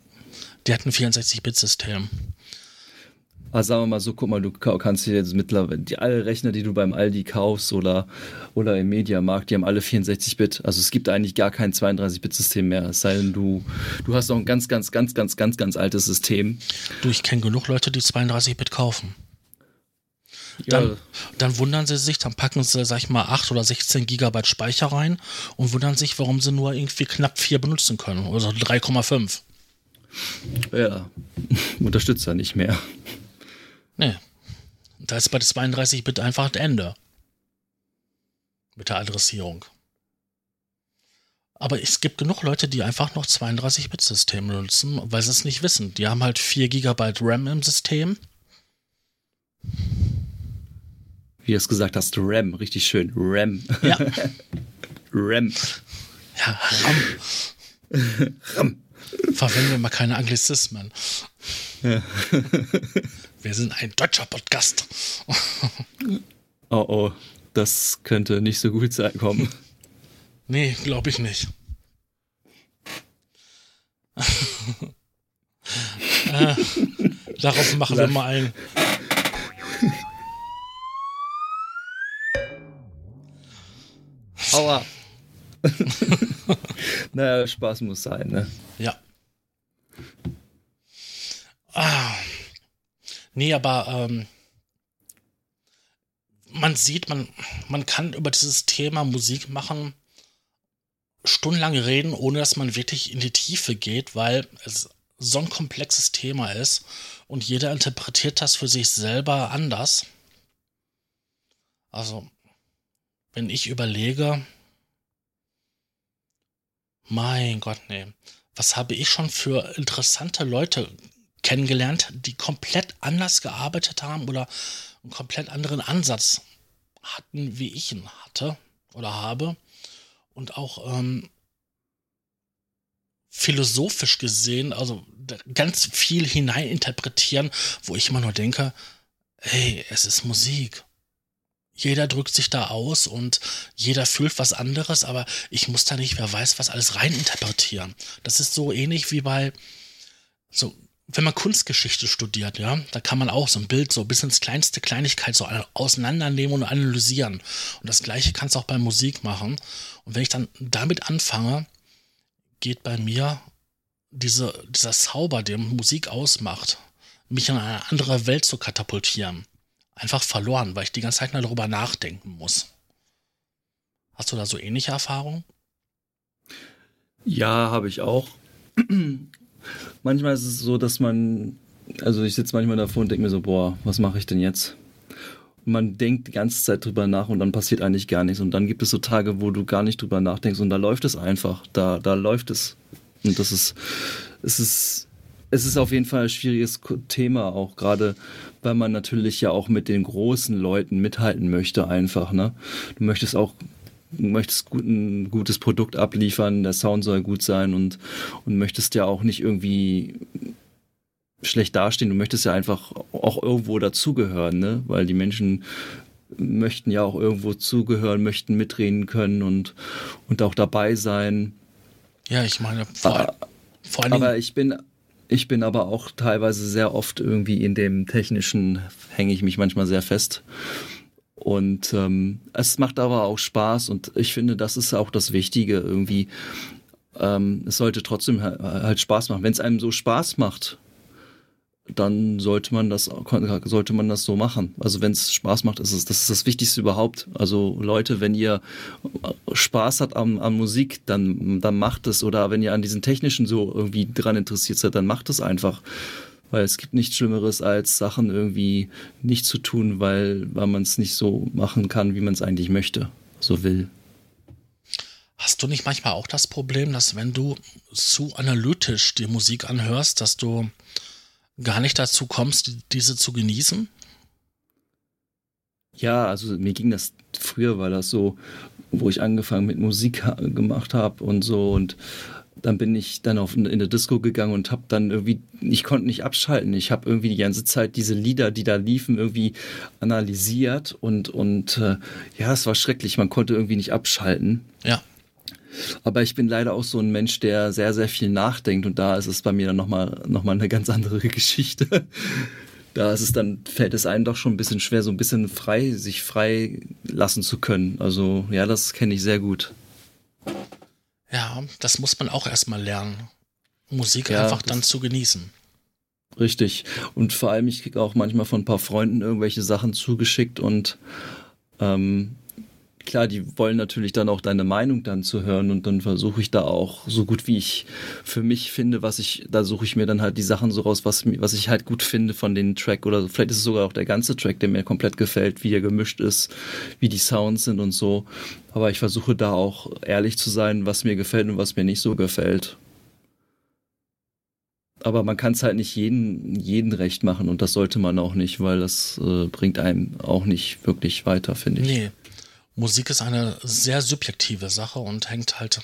Der hat ein 64-Bit-System. Also sagen wir mal so, guck mal, du kannst dir jetzt mittlerweile, die alle Rechner, die du beim Aldi kaufst oder, oder im Mediamarkt, die haben alle 64-Bit. Also es gibt eigentlich gar kein 32-Bit-System mehr. Es sei denn, du, du hast noch ein ganz, ganz, ganz, ganz, ganz, ganz altes System. Du, ich kenne genug Leute, die 32-Bit kaufen. Dann, ja. dann, wundern sie sich, dann packen sie, sag ich mal, 8 oder 16 Gigabyte Speicher rein und wundern sich, warum sie nur irgendwie knapp 4 benutzen können. Oder 3,5. Ja, unterstützt er nicht mehr. Nee. Da ist bei 32-Bit einfach das Ende. Mit der Adressierung. Aber es gibt genug Leute, die einfach noch 32-Bit-Systeme nutzen, weil sie es nicht wissen. Die haben halt 4 GB RAM im System. Wie du es gesagt hast, RAM, richtig schön. RAM. Ja. RAM. Ja, RAM. RAM. Verwenden wir mal keine Anglizismen. Ja. Wir sind ein deutscher Podcast. oh oh, das könnte nicht so gut sein kommen. Nee, glaube ich nicht. äh, darauf machen wir mal ein. Aua. naja, Spaß muss sein, ne? Ja. Ah. Nee, aber ähm, man sieht, man, man kann über dieses Thema Musik machen stundenlang reden, ohne dass man wirklich in die Tiefe geht, weil es so ein komplexes Thema ist und jeder interpretiert das für sich selber anders. Also, wenn ich überlege, mein Gott, nee, was habe ich schon für interessante Leute kennengelernt, die komplett anders gearbeitet haben oder einen komplett anderen Ansatz hatten, wie ich ihn hatte oder habe. Und auch ähm, philosophisch gesehen, also ganz viel hineininterpretieren, wo ich immer nur denke, hey, es ist Musik. Jeder drückt sich da aus und jeder fühlt was anderes, aber ich muss da nicht, wer weiß, was alles reininterpretieren. Das ist so ähnlich wie bei so wenn man Kunstgeschichte studiert, ja, da kann man auch so ein Bild so bis ins kleinste Kleinigkeit so auseinandernehmen und analysieren. Und das Gleiche kannst du auch bei Musik machen. Und wenn ich dann damit anfange, geht bei mir diese, dieser Zauber, der Musik ausmacht, mich in eine andere Welt zu katapultieren, einfach verloren, weil ich die ganze Zeit nur darüber nachdenken muss. Hast du da so ähnliche Erfahrungen? Ja, habe ich auch manchmal ist es so, dass man, also ich sitze manchmal davor und denke mir so, boah, was mache ich denn jetzt? Und man denkt die ganze Zeit drüber nach und dann passiert eigentlich gar nichts. Und dann gibt es so Tage, wo du gar nicht drüber nachdenkst und da läuft es einfach. Da, da läuft es. Und das ist, es ist, es ist auf jeden Fall ein schwieriges Thema, auch gerade, weil man natürlich ja auch mit den großen Leuten mithalten möchte, einfach, ne? Du möchtest auch möchtest gut, ein gutes Produkt abliefern, der Sound soll gut sein und, und möchtest ja auch nicht irgendwie schlecht dastehen. Du möchtest ja einfach auch irgendwo dazugehören, ne? Weil die Menschen möchten ja auch irgendwo zugehören, möchten mitreden können und, und auch dabei sein. Ja, ich meine, vor, Ah, vor Dingen, Aber ich bin, ich bin aber auch teilweise sehr oft irgendwie in dem Technischen, hänge ich mich manchmal sehr fest. Und ähm, es macht aber auch Spaß und ich finde, das ist auch das Wichtige irgendwie. Ähm, es sollte trotzdem ha- halt Spaß machen. Wenn es einem so Spaß macht, dann sollte man das sollte man das so machen. Also wenn es Spaß macht, ist es das ist das Wichtigste überhaupt. Also Leute, wenn ihr Spaß habt an, an Musik, dann dann macht es oder wenn ihr an diesen technischen so irgendwie dran interessiert seid, dann macht es einfach. Weil es gibt nichts Schlimmeres, als Sachen irgendwie nicht zu tun, weil, weil man es nicht so machen kann, wie man es eigentlich möchte, so will. hast du nicht manchmal auch das Problem, dass wenn du zu analytisch die Musik anhörst, dass du gar nicht dazu kommst, die- diese zu genießen? Ja, also mir ging das früher, war das so, wo ich angefangen mit Musik ha- gemacht habe und so und dann bin ich dann auf in der Disco gegangen und habe dann irgendwie, ich konnte nicht abschalten. Ich habe irgendwie die ganze Zeit diese Lieder, die da liefen, irgendwie analysiert und und äh, ja, es war schrecklich. Man konnte irgendwie nicht abschalten. Ja. Aber ich bin leider auch so ein Mensch, der sehr, sehr viel nachdenkt und da ist es bei mir dann nochmal noch mal eine ganz andere Geschichte. Da ist es dann, fällt es einem doch schon ein bisschen schwer, so ein bisschen frei, sich frei lassen zu können. Also ja, das kenne ich sehr gut. Ja, das muss man auch erstmal lernen. Musik Ja, einfach dann zu genießen. Richtig. Und vor allem, ich kriege auch manchmal von ein paar Freunden irgendwelche Sachen zugeschickt und ähm, klar, die wollen natürlich dann auch deine Meinung dann zu hören und dann versuche ich da auch so gut wie ich für mich finde, was ich, da suche ich mir dann halt die Sachen so raus, was, was ich halt gut finde von den Track oder vielleicht ist es sogar auch der ganze Track, der mir komplett gefällt, wie er gemischt ist, wie die Sounds sind und so. Aber ich versuche da auch ehrlich zu sein, was mir gefällt und was mir nicht so gefällt. Aber man kann es halt nicht jeden, jeden recht machen und das sollte man auch nicht, weil das äh, bringt einem auch nicht wirklich weiter, finde ich. Nee, Musik ist eine sehr subjektive Sache und hängt halt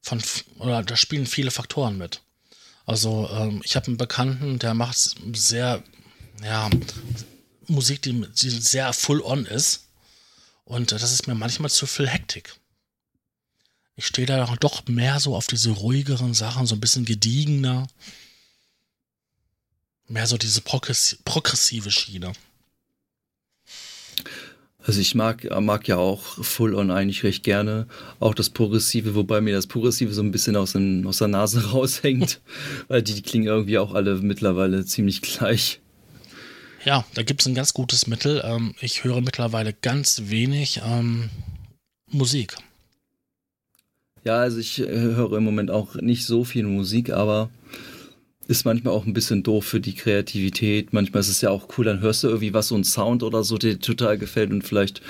von, oder da spielen viele Faktoren mit. Also ähm, ich habe einen Bekannten, der macht sehr, ja, Musik, die, die sehr full on ist. Und das ist mir manchmal zu viel Hektik. Ich stehe da doch mehr so auf diese ruhigeren Sachen, so ein bisschen gediegener. Mehr so diese progressi progressive Schiene. Also ich mag, mag ja auch Full On eigentlich recht gerne. Auch das Progressive, wobei mir das Progressive so ein bisschen aus, den, aus der Nase raushängt. weil die, die klingen irgendwie auch alle mittlerweile ziemlich gleich. Ja, da gibt es ein ganz gutes Mittel. Ähm, ich höre mittlerweile ganz wenig ähm, Musik. Ja, also ich äh, höre im Moment auch nicht so viel Musik, aber ist manchmal auch ein bisschen doof für die Kreativität. Manchmal ist es ja auch cool, dann hörst du irgendwie was, so ein Sound oder so, der dir total gefällt und vielleicht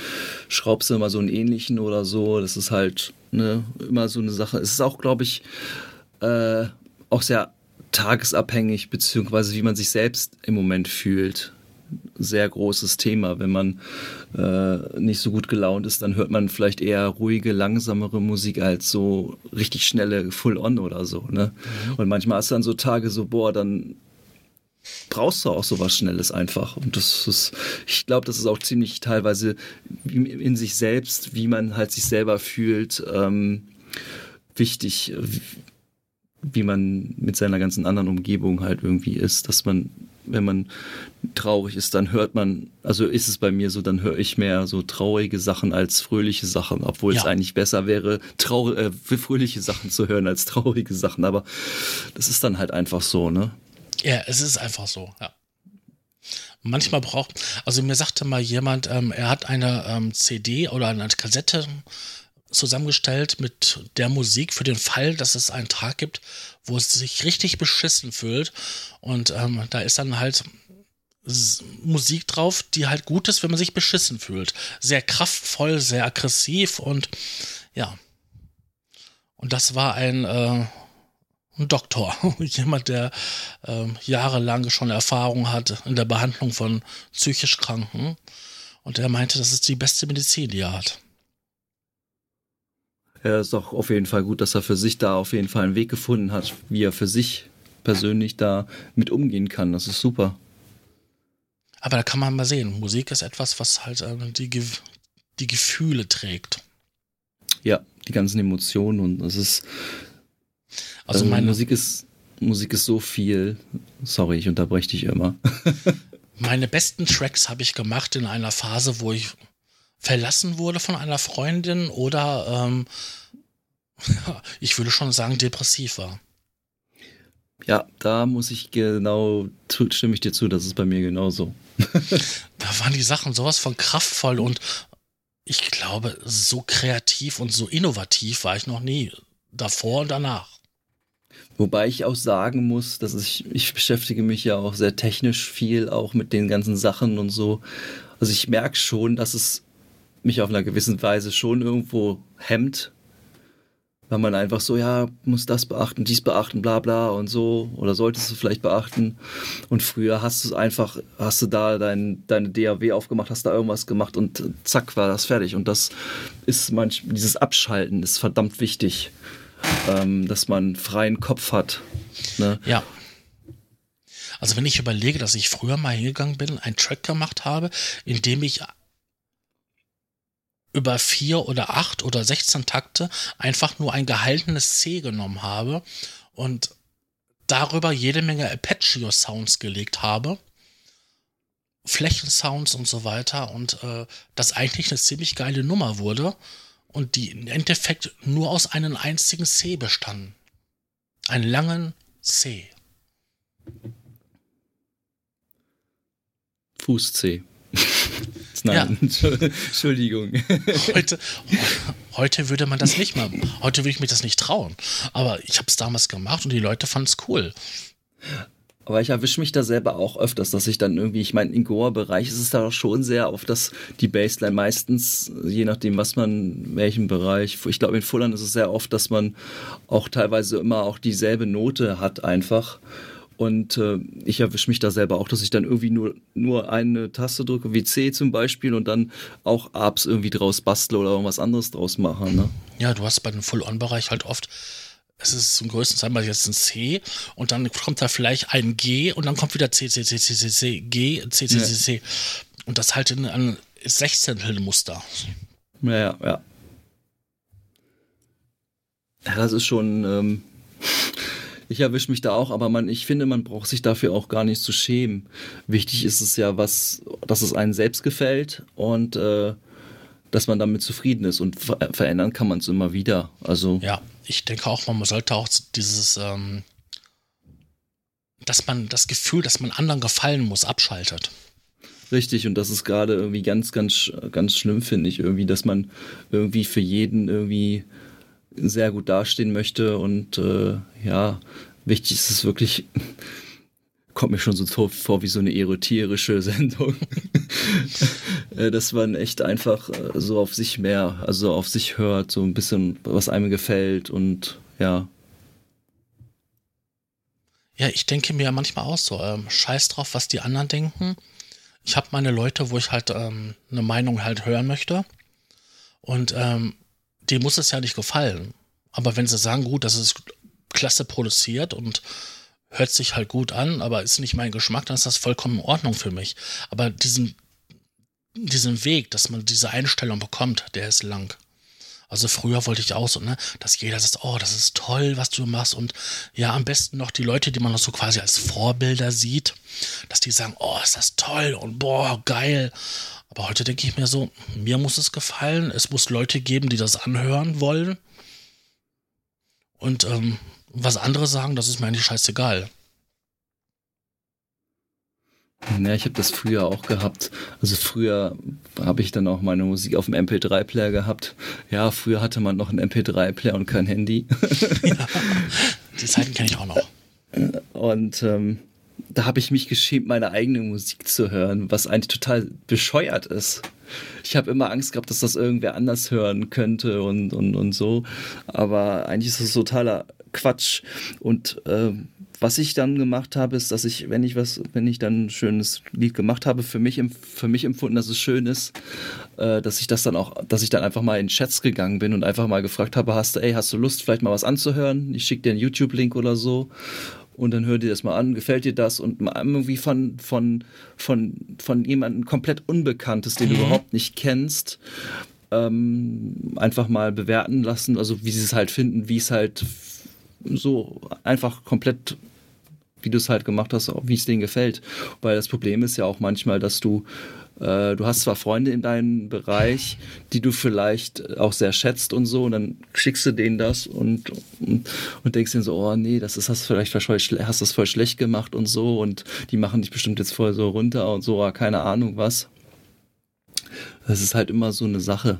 schraubst du mal so einen ähnlichen oder so. Das ist halt ne, immer so eine Sache. Es ist auch, glaube ich, äh, auch sehr tagesabhängig, beziehungsweise wie man sich selbst im Moment fühlt. Sehr großes Thema. Wenn man äh, nicht so gut gelaunt ist, dann hört man vielleicht eher ruhige, langsamere Musik als so richtig schnelle Full-On oder so. Ne? Und manchmal hast du dann so Tage so, boah, dann brauchst du auch sowas Schnelles einfach. Und das ist, ich glaube, das ist auch ziemlich teilweise in sich selbst, wie man halt sich selber fühlt, ähm, wichtig, wie, wie man mit seiner ganzen anderen Umgebung halt irgendwie ist, dass man, wenn man traurig ist, dann hört man, also ist es bei mir so, dann höre ich mehr so traurige Sachen als fröhliche Sachen, obwohl Ja. es eigentlich besser wäre, traurig, äh, fröhliche Sachen zu hören als traurige Sachen, aber das ist dann halt einfach so, ne? Ja, es ist einfach so, ja. Manchmal braucht, also mir sagte mal jemand, ähm, er hat eine ähm, CD oder eine Kassette zusammengestellt mit der Musik für den Fall, dass es einen Tag gibt, wo es sich richtig beschissen fühlt. Und ähm, da ist dann halt Musik drauf, die halt gut ist, wenn man sich beschissen fühlt. Sehr kraftvoll, sehr aggressiv und ja. Und das war ein, äh, ein Doktor, jemand, der ähm, jahrelang schon Erfahrung hat in der Behandlung von psychisch Kranken. Und er meinte, das ist die beste Medizin, die er hat. Ja, ist doch auf jeden Fall gut, dass er für sich da auf jeden Fall einen Weg gefunden hat, wie er für sich persönlich da mit umgehen kann. Das ist super. Aber da kann man mal sehen, Musik ist etwas, was halt äh, die, Ge die Gefühle trägt. Ja, die ganzen Emotionen und es ist. Also meine, Musik ist Musik ist so viel. Sorry, ich unterbreche dich immer. meine besten Tracks habe ich gemacht in einer Phase, wo ich verlassen wurde von einer Freundin oder ähm, ich würde schon sagen depressiv war. Ja, da muss ich genau, stimme ich dir zu, das ist bei mir genauso. Da waren die Sachen sowas von kraftvoll und ich glaube, so kreativ und so innovativ war ich noch nie. Davor und danach. Wobei ich auch sagen muss, dass ich, ich beschäftige mich ja auch sehr technisch viel, auch mit den ganzen Sachen und so. Also ich merke schon, dass es mich auf einer gewissen Weise schon irgendwo hemmt, weil man einfach so, ja, muss das beachten, dies beachten, bla bla und so, oder solltest du vielleicht beachten. Und früher hast du es einfach, hast du da dein, deine DAW aufgemacht, hast da irgendwas gemacht und zack, war das fertig. Und das ist manch, dieses Abschalten ist verdammt wichtig, ähm, dass man freien Kopf hat. Ne? Ja. Also wenn ich überlege, dass ich früher mal hingegangen bin, einen Track gemacht habe, in dem ich über vier oder acht oder 16 Takte einfach nur ein gehaltenes C genommen habe und darüber jede Menge Arpeggio-Sounds gelegt habe. Flächensounds und so weiter und äh, das eigentlich eine ziemlich geile Nummer wurde und die im Endeffekt nur aus einem einzigen C bestanden. Einen langen C. Fuß C. Nein, Entschuldigung. Heute, heute würde man das nicht mehr. Heute würde ich mir das nicht trauen. Aber ich habe es damals gemacht und die Leute fanden es cool. Aber ich erwische mich da selber auch öfters, dass ich dann irgendwie, ich meine, im Goa-Bereich ist es da schon sehr auf das, die Baseline meistens, je nachdem, was man, welchen Bereich, ich glaube, in Fullern ist es sehr oft, dass man auch teilweise immer auch dieselbe Note hat einfach. Und äh, ich erwische mich da selber auch, dass ich dann irgendwie nur, nur eine Taste drücke, wie C zum Beispiel, und dann auch Abs irgendwie draus bastle oder irgendwas anderes draus mache. Ne? Ja, du hast bei dem Full-On-Bereich halt oft, es ist zum größten Teil mal jetzt ein C und dann kommt da vielleicht ein G und dann kommt wieder C, C, C, C, C, C, G, C, C, C, C. Und das halt in einem Sechzehntel-Muster. Ja, ja. Ja, das ist schon. Ähm, ich erwische mich da auch, aber man, ich finde, man braucht sich dafür auch gar nicht zu schämen. Wichtig ist es ja, was, dass es einem selbst gefällt und äh, dass man damit zufrieden ist. Und ver verändern kann man es immer wieder. Also Ja, ich denke auch, man sollte auch dieses, ähm, dass man das Gefühl, dass man anderen gefallen muss, abschaltet. Richtig, und das ist gerade irgendwie ganz, ganz, ganz schlimm, finde ich, irgendwie, dass man irgendwie für jeden irgendwie sehr gut dastehen möchte und äh, ja, wichtig ist es wirklich, kommt mir schon so vor wie so eine erotische Sendung, äh, dass man echt einfach äh, so auf sich mehr, also auf sich hört, so ein bisschen, was einem gefällt und ja. Ja, ich denke mir manchmal auch so, ähm, scheiß drauf, was die anderen denken. Ich habe meine Leute, wo ich halt ähm, eine Meinung halt hören möchte. Und ähm, dem muss es ja nicht gefallen. Aber wenn sie sagen, gut, das ist klasse produziert und hört sich halt gut an, aber ist nicht mein Geschmack, dann ist das vollkommen in Ordnung für mich. Aber diesen, diesen Weg, dass man diese Einstellung bekommt, der ist lang. Also früher wollte ich auch so, ne, dass jeder sagt, oh, das ist toll, was du machst. Und ja, am besten noch die Leute, die man noch so quasi als Vorbilder sieht, dass die sagen, oh, ist das toll und boah, geil. Aber heute denke ich mir so, mir muss es gefallen. Es muss Leute geben, die das anhören wollen. Und ähm, was andere sagen, das ist mir eigentlich scheißegal. Ja, ich habe das früher auch gehabt. Also früher habe ich dann auch meine Musik auf dem MP3-Player gehabt. Ja, früher hatte man noch einen MP3-Player und kein Handy. ja, die Zeiten kenne ich auch noch. Und ähm, da habe ich mich geschämt, meine eigene Musik zu hören, was eigentlich total bescheuert ist. Ich habe immer Angst gehabt, dass das irgendwer anders hören könnte und, und, und so. Aber eigentlich ist das totaler Quatsch. Und äh, was ich dann gemacht habe, ist, dass ich, wenn ich was, wenn ich dann ein schönes Lied gemacht habe, für mich, für mich empfunden, dass es schön ist, äh, dass ich das dann auch, dass ich dann einfach mal in Chats gegangen bin und einfach mal gefragt habe, hast du, ey, hast du Lust, vielleicht mal was anzuhören? Ich schicke dir einen YouTube-Link oder so. Und dann hör dir das mal an, gefällt dir das und irgendwie von, von, von, von jemandem komplett Unbekanntes, den du Mhm. überhaupt nicht kennst, ähm, einfach mal bewerten lassen, also wie sie es halt finden, wie es halt so einfach komplett, wie du es halt gemacht hast, wie es denen gefällt. Weil das Problem ist ja auch manchmal, dass du du hast zwar Freunde in deinem Bereich, die du vielleicht auch sehr schätzt und so, und dann schickst du denen das und, und, und denkst denen so, oh nee, das ist, hast du vielleicht voll, hast das voll schlecht gemacht und so, und die machen dich bestimmt jetzt voll so runter und so, ah, keine Ahnung was. Das ist halt immer so eine Sache.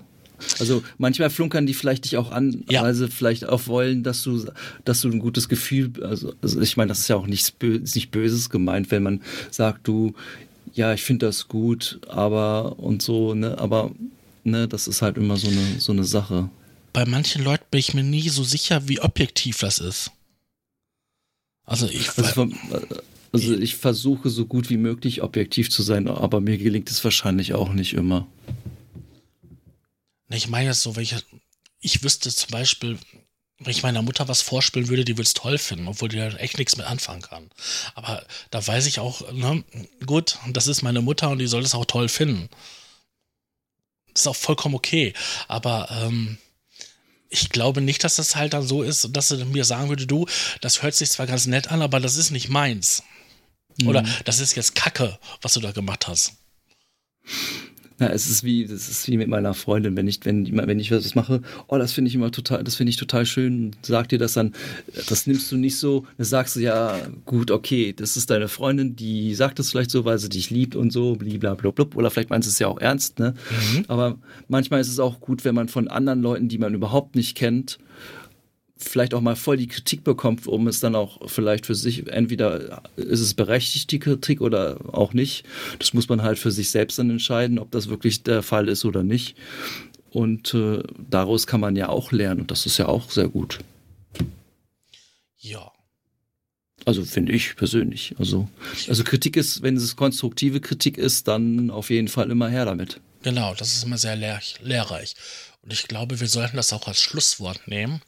Also manchmal flunkern die vielleicht dich auch an, Ja. weil sie vielleicht auch wollen, dass du, dass du ein gutes Gefühl, also, also ich meine, das ist ja auch nichts bö nicht Böses gemeint, wenn man sagt, du, ja, ich finde das gut, aber und so, ne, aber ne, das ist halt immer so eine, so eine Sache. Bei manchen Leuten bin ich mir nie so sicher, wie objektiv das ist. Also ich Also, vom, also ich versuche so gut wie möglich objektiv zu sein, aber mir gelingt es wahrscheinlich auch nicht immer. Ne, Ich meine jetzt so, wenn ich, ich wüsste zum Beispiel, wenn ich meiner Mutter was vorspielen würde, die würde es toll finden, obwohl die da echt nichts mit anfangen kann. Aber da weiß ich auch, ne, gut, das ist meine Mutter und die soll es auch toll finden. Das ist auch vollkommen okay. Aber ähm, ich glaube nicht, dass das halt dann so ist, dass sie mir sagen würde, du, das hört sich zwar ganz nett an, aber das ist nicht meins. Oder das ist jetzt Kacke, was du da gemacht hast. Ja, es ist wie, das ist wie mit meiner Freundin, wenn ich, wenn, wenn ich was mache, oh, das finde ich immer total, das finde ich total schön, sag dir das dann, das nimmst du nicht so, dann sagst du ja, gut, okay, das ist deine Freundin, die sagt es vielleicht so, weil sie dich liebt und so, blablabla, oder vielleicht meinst du es ja auch ernst, ne? Aber manchmal ist es auch gut, wenn man von anderen Leuten, die man überhaupt nicht kennt, vielleicht auch mal voll die Kritik bekommt, um es dann auch vielleicht für sich, entweder ist es berechtigt, die Kritik oder auch nicht. Das muss man halt für sich selbst dann entscheiden, ob das wirklich der Fall ist oder nicht. Und äh, daraus kann man ja auch lernen und das ist ja auch sehr gut. Ja. Also finde ich persönlich. Also, also Kritik ist, wenn es konstruktive Kritik ist, dann auf jeden Fall immer her damit. Genau, das ist immer sehr lehr lehrreich. Und ich glaube, wir sollten das auch als Schlusswort nehmen,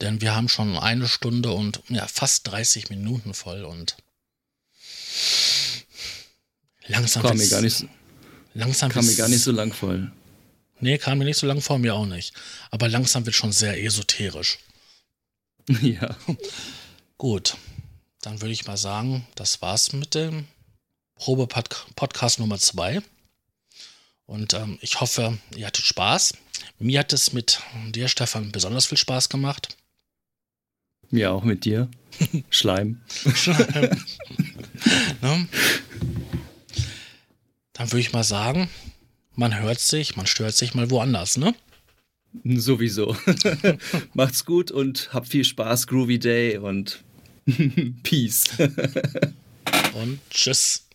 denn wir haben schon eine Stunde und ja, fast 30 Minuten voll und langsam Kam mir gar nicht, langsam kam mir gar nicht so lang voll. Nee, kam mir nicht so lang vor, mir auch nicht. Aber langsam wird schon sehr esoterisch. ja. Gut, dann würde ich mal sagen, das war's mit dem Probe-Podcast Nummer 2. Und ähm, ich hoffe, ihr hattet Spaß. Mir hat es mit dir, Stefan, besonders viel Spaß gemacht. Mir auch mit dir. Schleim. ne? Dann würde ich mal sagen, man hört sich, man stört sich mal woanders, ne? Sowieso. Macht's gut und habt viel Spaß, Groovy Day und Peace. Und tschüss.